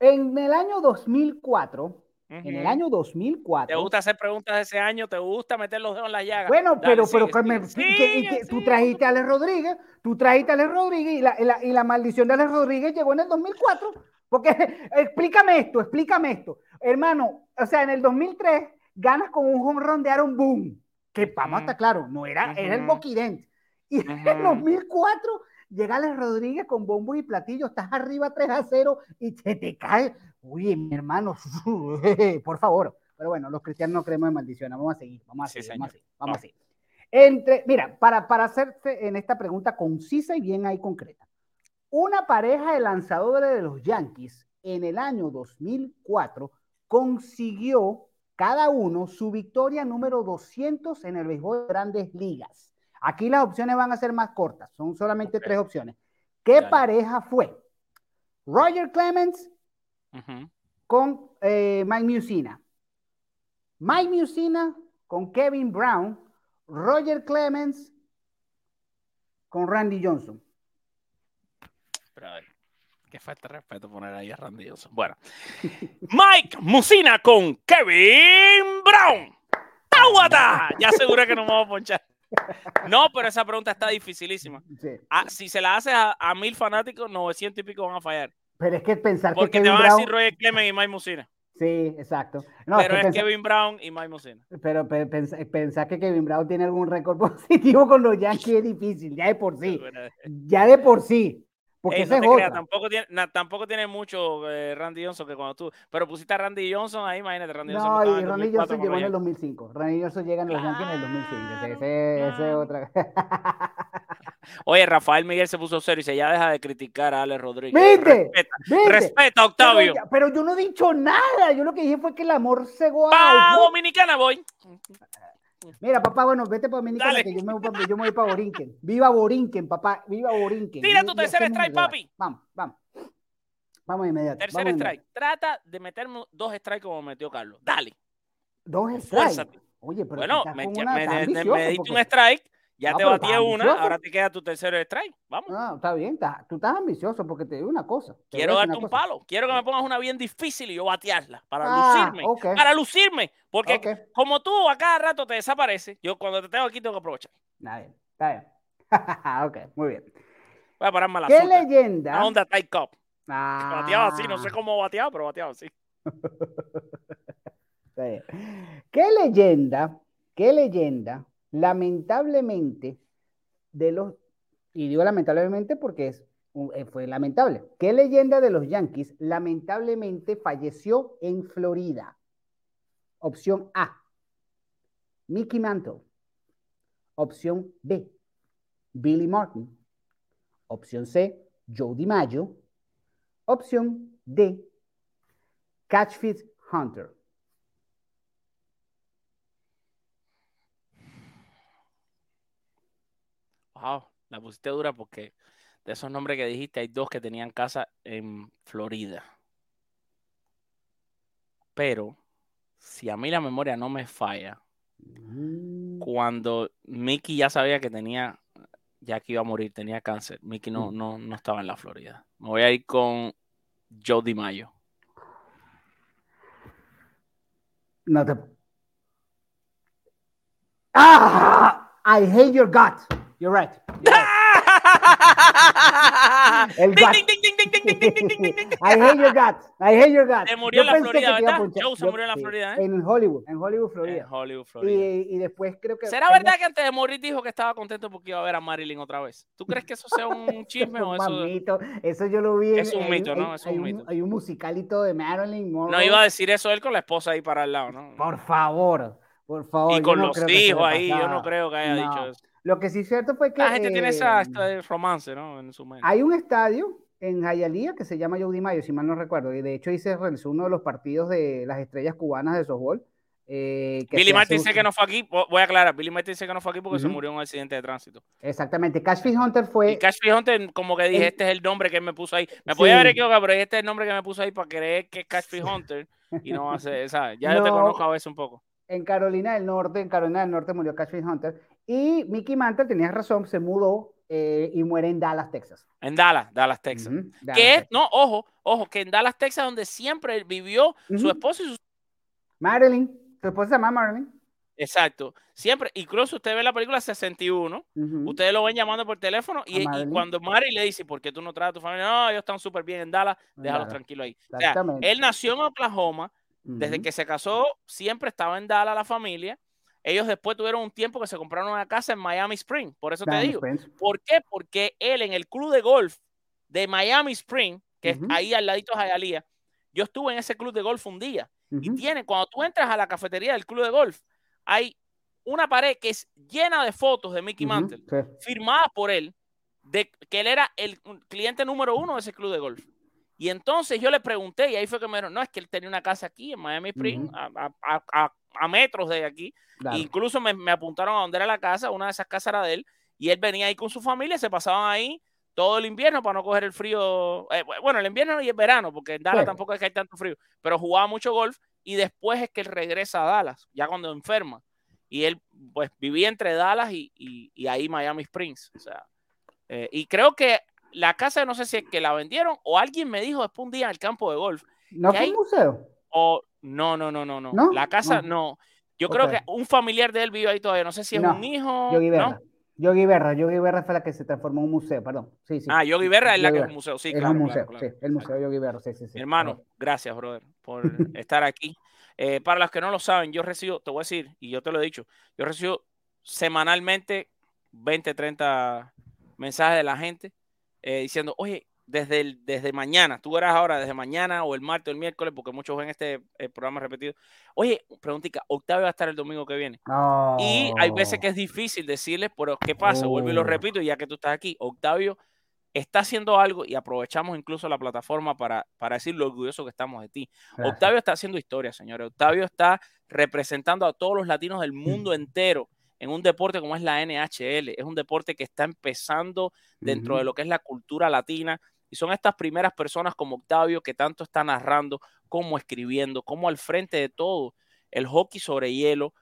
En el año 2004, en el año ¿Te 2004. gusta hacer preguntas de ese año? ¿Te gusta meter los dedos en la llaga? Bueno, Dale, pero, pero sigue, que sigue, que- que tú trajiste a Alex Rodríguez, tú trajiste a Alex Rodríguez y la, y la- y la maldición de Alex Rodríguez llegó en el 2004. Porque explícame esto, explícame esto. Hermano, o sea, en el 2003 ganas con un home run de Aaron Boone, que vamos estar claro, no era, era el Ujú. Boquident. Y en Ujú. 2004 llega Alex Rodríguez con bombos y platillos, estás arriba 3 a 0 y se te cae. Oye, mi hermano, por favor. Pero bueno, los cristianos no creemos en maldiciones. Vamos a seguir, vamos a Sí, seguir, vamos a seguir. Vamos a seguir. Entre, mira, para, para hacerte en esta pregunta concisa y bien ahí concreta. Una pareja de lanzadores de los Yankees en el año 2004 consiguió cada uno su victoria número 200 en el béisbol de grandes ligas. Aquí las opciones van a ser más cortas, son solamente tres opciones. ¿Qué Dale. pareja fue? Roger Clemens con eh, Mike Musina. Mike Musina con Kevin Brown. Roger Clemens con Randy Johnson. Pero a ver, qué falta de respeto poner ahí a Randy Johnson. Bueno, Mike Musina con Kevin Brown. ¡Táguata! Ya aseguré que no me vamos a ponchar. No, pero esa pregunta está dificilísima. Sí. Ah, si se la haces a, a mil fanáticos, 900 y pico van a fallar. Pero es que pensar Porque que te Kevin van a Brown. decir Roger Clemens y Mike Musina. Sí, exacto. No, pero que es pensar- Kevin Brown y Mike Musina. Pero pe- pens- pensar que Kevin Brown tiene algún récord positivo con los Yankees es difícil, ya de por sí. Ya de por sí. Porque Ey, no es te creas, tampoco tiene, na- tampoco tiene mucho eh, Randy Johnson que cuando tú. Pero pusiste a Randy Johnson ahí, imagínate, Randy Johnson. No, y 2004 Johnson llegó en el 2005. Ronnie Johnson llega en los Yankees en el 2005. Ese, ese- ese es Claro, otra. Oye, Rafael Miguel se puso serio y dice, ya deja de criticar a Alex Rodríguez. ¿Viste? Respeta, ¿Viste? respeta, Octavio. Pero, yo no he dicho nada. Yo lo que dije fue que el amor cegó Pa a Dominicana voy. Mira, papá, bueno, vete para Dominicana que yo me, voy yo me voy para Borinquen. Viva Borinquen, papá. Viva Borinquen. Tira tu tercer strike, papi. Vamos, vamos. Vamos inmediato. Tercer vamos strike. inmediato. Trata de meterme dos strikes como metió Carlos. Dale. Dos strikes. Oye, pero bueno, me, me- estás me- me ambicioso diste porque- un strike. Ya Ah, te batí una, ambicioso. ahora te queda tu tercer strike. Vamos. No, está bien, está- tú estás ambicioso porque te digo una cosa. Quiero darte un cosa. palo. Quiero que me pongas una bien difícil y yo batearla. Para Ah, lucirme. Para lucirme. Porque como tú a cada rato te desapareces, yo cuando te tengo aquí tengo que aprovechar. Está bien, está bien. ok, muy bien. Voy a pararme a la ¿Qué azúcar. leyenda? Una onda Tight Cup. Ah, Bateaba así, no sé cómo bateaba, pero bateaba así. está bien. ¿Qué leyenda? ¿Qué leyenda? Lamentablemente, de los. Y digo lamentablemente porque es, eh, fue lamentable. ¿Qué leyenda de los Yankees lamentablemente falleció en Florida? Opción A. Mickey Mantle. Opción B. Billy Martin. Opción C. Joe DiMaggio. Opción D. Catchfish Hunter. Wow, la pusiste dura porque de esos nombres que dijiste hay dos que tenían casa en Florida. Pero si a mí la memoria no me falla, Mm, cuando Mickey ya sabía que tenía, ya que iba a morir, tenía cáncer, Mickey no, Mm. no, no estaba en la Florida. Me voy a ir con Joe DiMaggio. No te. ¡Ah! I hate your guts. You're right. You're right. el I hate your guts. I hate your guts. Se murió en la Florida, ¿verdad? Joe se murió en la Florida, ¿eh? En Hollywood, en Hollywood, Florida. En Hollywood, Florida. Y, y después creo que. ¿Será verdad que antes de morir dijo que estaba contento porque iba a ver a Marilyn otra vez? ¿Tú crees que eso sea un chisme o eso? Mamito, eso yo lo vi. En, es un mito, ¿no? Es un, un mito. Hay un musicalito de Marilyn Monroe. No iba a decir eso él con la esposa ahí para el lado, ¿no? Por favor, por favor. Y con no los hijos ahí, yo no creo que haya no. dicho eso. Lo que sí es cierto fue que. La gente tiene esa, eh, este romance, ¿no? En su mente. Hay un estadio en Hialeah que se llama Joe Mayo, si mal no recuerdo, y de hecho se realizó uno de los partidos de las estrellas cubanas de softball. eh, que Billy se Martin hace- dice que no fue aquí. Vo- Voy a aclarar. Billy Martin dice que no fue aquí porque se Ujú. murió en un accidente de tránsito. Exactamente, Cashfish Hunter fue. Y Cash Free Hunter, como que dije, El- este es el nombre que me puso ahí. Me Sí. podía haber equivocado, pero este es el nombre que me puso ahí para creer que es Cash Free Hunter y no ser, ¿sabes? Ya yo te No. conozco a veces un poco. en Carolina del Norte, en Carolina del Norte murió Cashfish Hunter. Y Mickey Mantle, tenías razón, se mudó eh, y muere en Dallas, Texas. En Dallas, Dallas, Texas. Dallas, que Texas. no, ojo, ojo, que en Dallas, Texas, donde siempre vivió su esposo y su Marilyn, su esposa se llama Marilyn. Exacto. Siempre, incluso usted ve la película 61, Ujú. ustedes lo ven llamando por teléfono y, y cuando Mari le dice, ¿por qué tú no traes a tu familia? No, ellos están súper bien en Dallas, déjalos Dallas. tranquilos ahí. O sea, Exactamente. él nació en Oklahoma, desde que se casó, siempre estaba en Dallas la familia. Ellos después tuvieron un tiempo que se compraron una casa en Miami Spring, por eso te digo. ¿Por qué? Porque él en el club de golf de Miami Spring, que es ahí al ladito de Hialeah, yo estuve en ese club de golf un día y tiene, cuando tú entras a la cafetería del club de golf, hay una pared que es llena de fotos de Mickey Mantle, sí. firmadas por él, de que él era el cliente número uno de ese club de golf. Y entonces yo le pregunté, y ahí fue que me dijeron, no, es que él tenía una casa aquí en Miami Spring, a- a- a- a metros de aquí. Claro. Incluso me, me apuntaron a donde era la casa, una de esas casas era de él, y él venía ahí con su familia, se pasaban ahí todo el invierno para no coger el frío. eh, bueno, el invierno y el verano, porque en Dallas tampoco es que hay tanto frío, pero jugaba mucho golf y después es que él regresa a Dallas, ya cuando enferma. Y él, pues, vivía entre Dallas y, y- y ahí Miami Springs. O sea, eh, y creo que la casa, no sé si es que la vendieron o alguien me dijo después un día en el campo de golf, ¿No fue hay- un museo? o no, no, no, no, no. ¿No? La casa, No. no. Yo creo que un familiar de él vive ahí todavía. No sé si es No, un hijo. Yogi. Berra. Yogi Berra. Yogi Berra fue la que se transformó en un museo, perdón. Sí, sí. Ah, Yogi Berra es la que es un museo. Sí, es claro. un claro, museo, claro. sí, el museo Yogi Berra, sí, sí, sí. Mi hermano, gracias, brother, por estar aquí. Eh, para los que no lo saben, yo recibo, te voy a decir, y yo te lo he dicho, yo recibo semanalmente 20, 30 mensajes de la gente eh, diciendo, oye, desde, el, desde mañana, tú verás ahora, desde mañana o el martes o el miércoles, porque muchos ven este eh, programa repetido. Oye, preguntita, Octavio va a estar el domingo que viene. Y hay veces que es difícil decirles, pero ¿qué pasa? Vuelvo y lo Oh. repito, ya que tú estás aquí, Octavio está haciendo algo y aprovechamos incluso la plataforma para, para decir lo orgulloso que estamos de ti. Gracias. Octavio está haciendo historia, señores. Octavio está representando a todos los latinos del mundo entero en un deporte como es la NHL. Es un deporte que está empezando dentro de lo que es la cultura latina. Y son estas primeras personas como Octavio que tanto está narrando, como escribiendo, como al frente de todo el hockey sobre hielo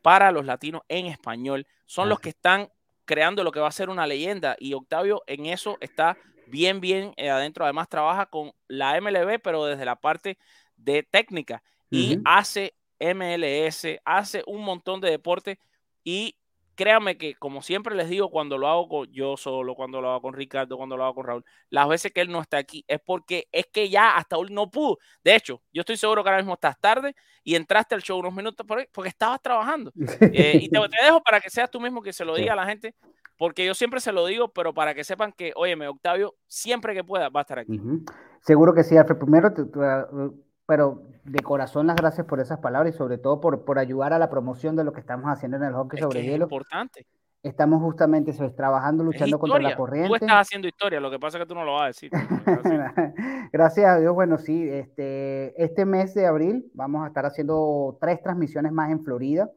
para los latinos en español. Son los que están creando lo que va a ser una leyenda. Y Octavio en eso está bien, bien eh, adentro. Además trabaja con la MLB, pero desde la parte de técnica. Y hace MLS, hace un montón de deportes. Y créanme que, como siempre les digo, cuando lo hago con yo solo, cuando lo hago con Ricardo, cuando lo hago con Raúl, las veces que él no está aquí es porque es que ya hasta hoy no pudo. De hecho, yo estoy seguro que ahora mismo estás tarde y entraste al show unos minutos porque estabas trabajando. Eh, y te, te dejo para que seas tú mismo que se lo diga a la gente, porque yo siempre se lo digo, pero para que sepan que, óyeme, Octavio, siempre que pueda va a estar aquí. Seguro que sí, Alfred. Primero, te- te- pero de corazón las gracias por esas palabras y sobre todo por, por ayudar a la promoción de lo que estamos haciendo en el hockey Es sobre que es hielo. importante. Estamos justamente eso, es, trabajando, luchando contra la historia. Tú corriente. estás haciendo historia, lo que pasa es que tú no lo vas a decir. Gracias a Dios, bueno, sí, este, este mes de abril vamos a estar haciendo tres transmisiones más en Florida.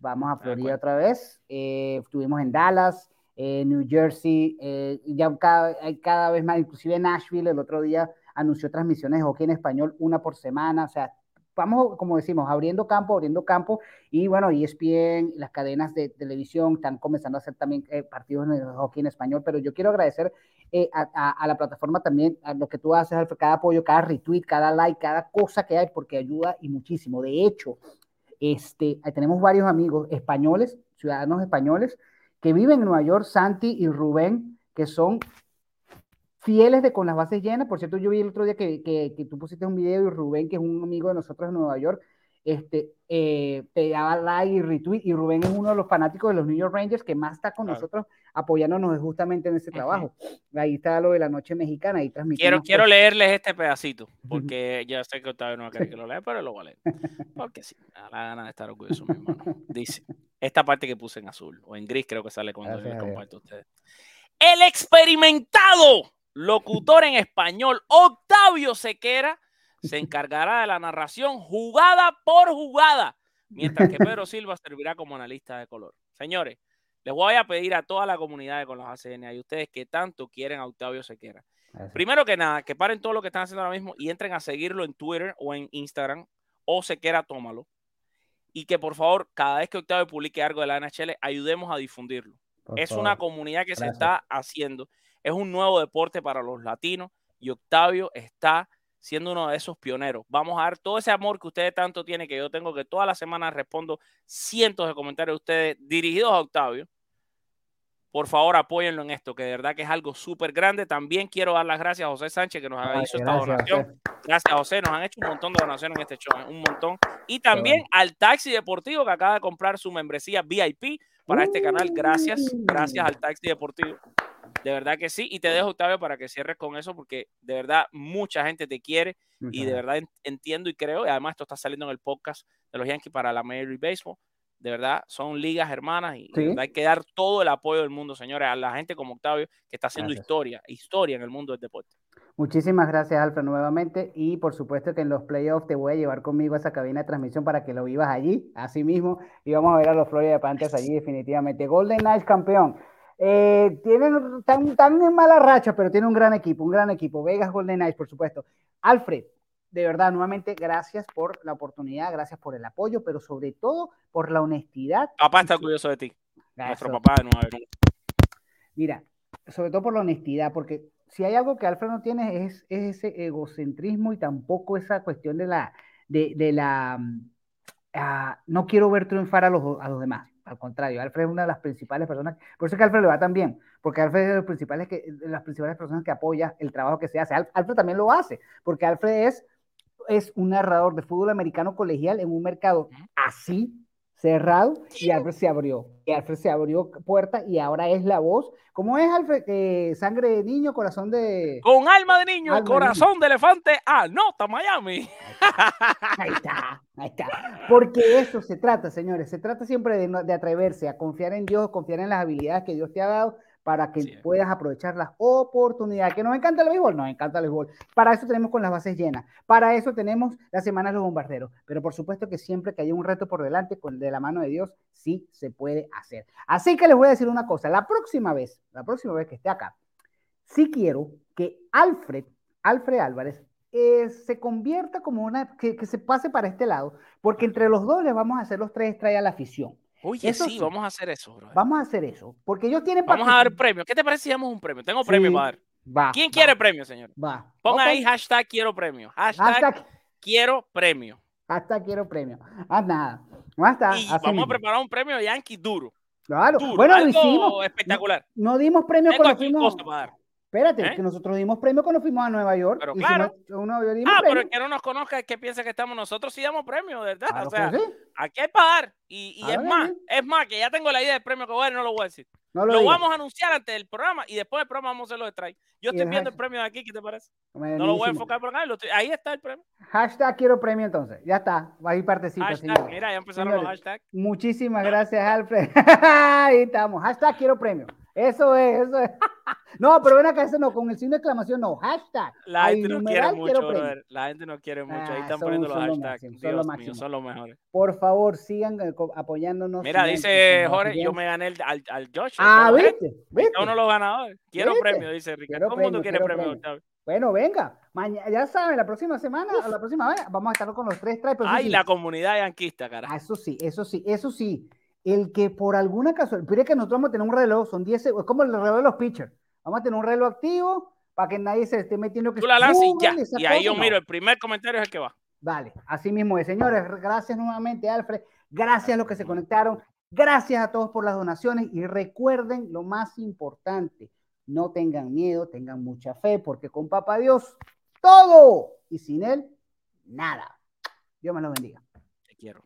Vamos a Florida otra vez. eh, estuvimos en Dallas, eh, New Jersey, eh, ya cada, hay cada vez más, inclusive Nashville el otro día anunció transmisiones de hockey en español una por semana. O sea, vamos, como decimos, abriendo campo, abriendo campo, y bueno, ESPN, las cadenas de televisión están comenzando a hacer también eh, partidos de hockey en español, pero yo quiero agradecer eh, a, la plataforma también, a lo que tú haces, Alfred, cada apoyo, cada retweet, cada like, cada cosa que hay, porque ayuda y muchísimo. De hecho, este, tenemos varios amigos españoles, ciudadanos españoles, que viven en Nueva York, Santi y Rubén, que son fieles de con las bases llenas. Por cierto, yo vi el otro día que, que, que, tú pusiste un video y Rubén, que es un amigo de nosotros en Nueva York, este, eh, te daba like y retweet. Y Rubén es uno de los fanáticos de los New York Rangers que más está con claro. nosotros apoyándonos justamente en ese trabajo. Ahí está lo de la noche mexicana. Ahí quiero, quiero leerles este pedacito, porque ya sé que Octavio no va a querer que lo lea, pero lo voy a leer. Porque sí, me da la gana de estar orgulloso, mi hermano. Dice, esta parte que puse en azul, o en gris creo que sale cuando les comparto a ustedes. El experimentado locutor en español, Octavio Sequera, se encargará de la narración jugada por jugada, mientras que Pedro Silva servirá como analista de color. Señores, les voy a pedir a toda la comunidad de con los ACN y ustedes que tanto quieren a Octavio Sequera. Primero que nada, que paren todo lo que están haciendo ahora mismo y entren a seguirlo en Twitter o en Instagram o Sequera Tómalo. Y que por favor, cada vez que Octavio publique algo de la NHL, ayudemos a difundirlo. Por es favor. una comunidad que Gracias. se está haciendo. Es un nuevo deporte para los latinos y Octavio está siendo uno de esos pioneros. Vamos a dar todo ese amor que ustedes tanto tienen, que yo tengo que todas las semanas respondo cientos de comentarios de ustedes dirigidos a Octavio. Por favor, apóyenlo en esto, que de verdad que es algo súper grande. También quiero dar las gracias a José Sánchez, que nos ha hecho esta donación. José. Gracias, José. Nos han hecho un montón de donaciones en este show, un montón. Y también bueno. al Taxi Deportivo, que acaba de comprar su membresía VIP para este canal. Gracias, gracias al Taxi Deportivo. De verdad que sí. Y te dejo, Octavio, para que cierres con eso, porque de verdad mucha gente te quiere Muchas y de verdad entiendo y creo. Y además, esto está saliendo en el podcast de los Yankees para la Major League Baseball. De verdad, son ligas hermanas y ¿Sí? hay que dar todo el apoyo del mundo, señores, a la gente como Octavio, que está haciendo gracias. historia, historia en el mundo del deporte. Muchísimas gracias, Alfred, nuevamente. Y por supuesto que en los playoffs te voy a llevar conmigo a esa cabina de transmisión para que lo vivas allí, así mismo. Y vamos a ver a los Florida Panthers allí, definitivamente. Golden Knights campeón. Eh, tienen tan, tan en mala racha, pero tiene un gran equipo, un gran equipo. Vegas Golden Knights, por supuesto. Alfred, de verdad, nuevamente, gracias por la oportunidad, gracias por el apoyo, pero sobre todo por la honestidad. Papá está orgulloso de ti. Gracias. Nuestro papá de Nueva York. Mira, sobre todo por la honestidad, porque si hay algo que Alfred no tiene es, es ese egocentrismo y tampoco esa cuestión de la, de, de la, uh, no quiero ver triunfar a los, a los demás. Al contrario, Alfred es una de las principales personas, por eso es que Alfred le va tan bien, porque Alfred es de, los principales que, de las principales personas que apoya el trabajo que se hace. Alfred también lo hace, porque Alfred es, es un narrador de fútbol americano colegial en un mercado así, cerrado, y Alfred se abrió. Y Alfred se abrió puerta y ahora es la voz. ¿Cómo es, Alfred? Eh, sangre de niño, corazón de. Con alma de niño, alma corazón de, niño. de elefante, anota Miami. Ahí está, ahí está. Porque eso se trata, señores. Se trata siempre de, de atreverse a confiar en Dios, confiar en las habilidades que Dios te ha dado para que sí. puedas aprovechar las oportunidades. ¿Que nos encanta el béisbol? Nos encanta el béisbol. Para eso tenemos con las bases llenas. Para eso tenemos la semana de los bombarderos. Pero por supuesto que siempre que haya un reto por delante, con de la mano de Dios, sí se puede hacer. Así que les voy a decir una cosa. La próxima vez, la próxima vez que esté acá, sí quiero que Alfred, Alfred Álvarez, eh, se convierta como una, que, que, se pase para este lado, porque entre los dos les vamos a hacer los tres extrae a la afición. Oye, eso sí, sí, vamos a hacer eso, bro. Vamos a hacer eso, porque ellos tienen... Vamos a dar premio. ¿Qué te parece si damos un premio? Tengo premio sí, para dar. Va, ¿Quién va, quiere premio, señor? Va. Ponga okay. ahí hashtag quiero premio. Hashtag, hashtag, quiero premio. Hashtag quiero premio. Haz nada. Basta, y vamos mismo. a preparar un premio Yankee duro. Claro. Duro, bueno, algo lo hicimos. espectacular. No, no dimos premio Tengo cuando aquí fuimos... cosa para dar. Espérate, ¿Eh? que nosotros dimos premio cuando fuimos a Nueva York. Pero claro. Uno, ah, pero el que no nos conozca es que piensa que estamos nosotros sí damos premio, ¿verdad? Claro o sea, sí. aquí hay para dar. Y, y es más, bien. es más, que ya tengo la idea del premio que voy a dar y no lo voy a decir. No lo, lo, vamos a anunciar antes del programa y después del programa vamos a hacer los strikes. Yo estoy viendo el premio de aquí, ¿qué te parece? Buenísimo. No lo voy a enfocar por acá, estoy, ahí está el premio. Hashtag quiero premio entonces, ya está, va a ir partecita. Hashtag, señor. mira, ya empezaron Señores, los hashtags. Muchísimas gracias, Alfred. ahí estamos, hashtag quiero premio. Eso es, eso es. no, pero ven acá, eso no, con el signo de exclamación no, hashtag. La gente no quiere mucho, brother. La gente no quiere mucho. Ahí están ah, son, poniendo los hashtags. Máximo, Dios son, mío, son los mejores. Por favor, sigan eh, apoyándonos. Mira, dice Jorge, yo me gané el, al, al Josh. Ah, ¿viste? ¿viste? uno de los ganadores. Quiero ¿Viste? premio, dice Ricardo. Todo el mundo quiere premio, premio. Bueno, venga. Mañana, ya saben, la próxima semana, la próxima vez, vamos a estar con los tres tripes. Ay, la comunidad yanquista, carajo. Ah, eso sí, eso sí, eso sí. El que por alguna casualidad, pero es que nosotros vamos a tener un reloj, son 10, es como el reloj de los pitchers. Vamos a tener un reloj activo para que nadie se esté metiendo que Tú la lanzas y ya. Y ahí yo miro, el primer comentario es el que va. Dale, así mismo es. Señores, gracias nuevamente, Alfred. Gracias a los que se conectaron. Gracias a todos por las donaciones. Y recuerden lo más importante: no tengan miedo, tengan mucha fe, porque con Papá Dios todo. Y sin Él, nada. Dios me los bendiga. Te quiero.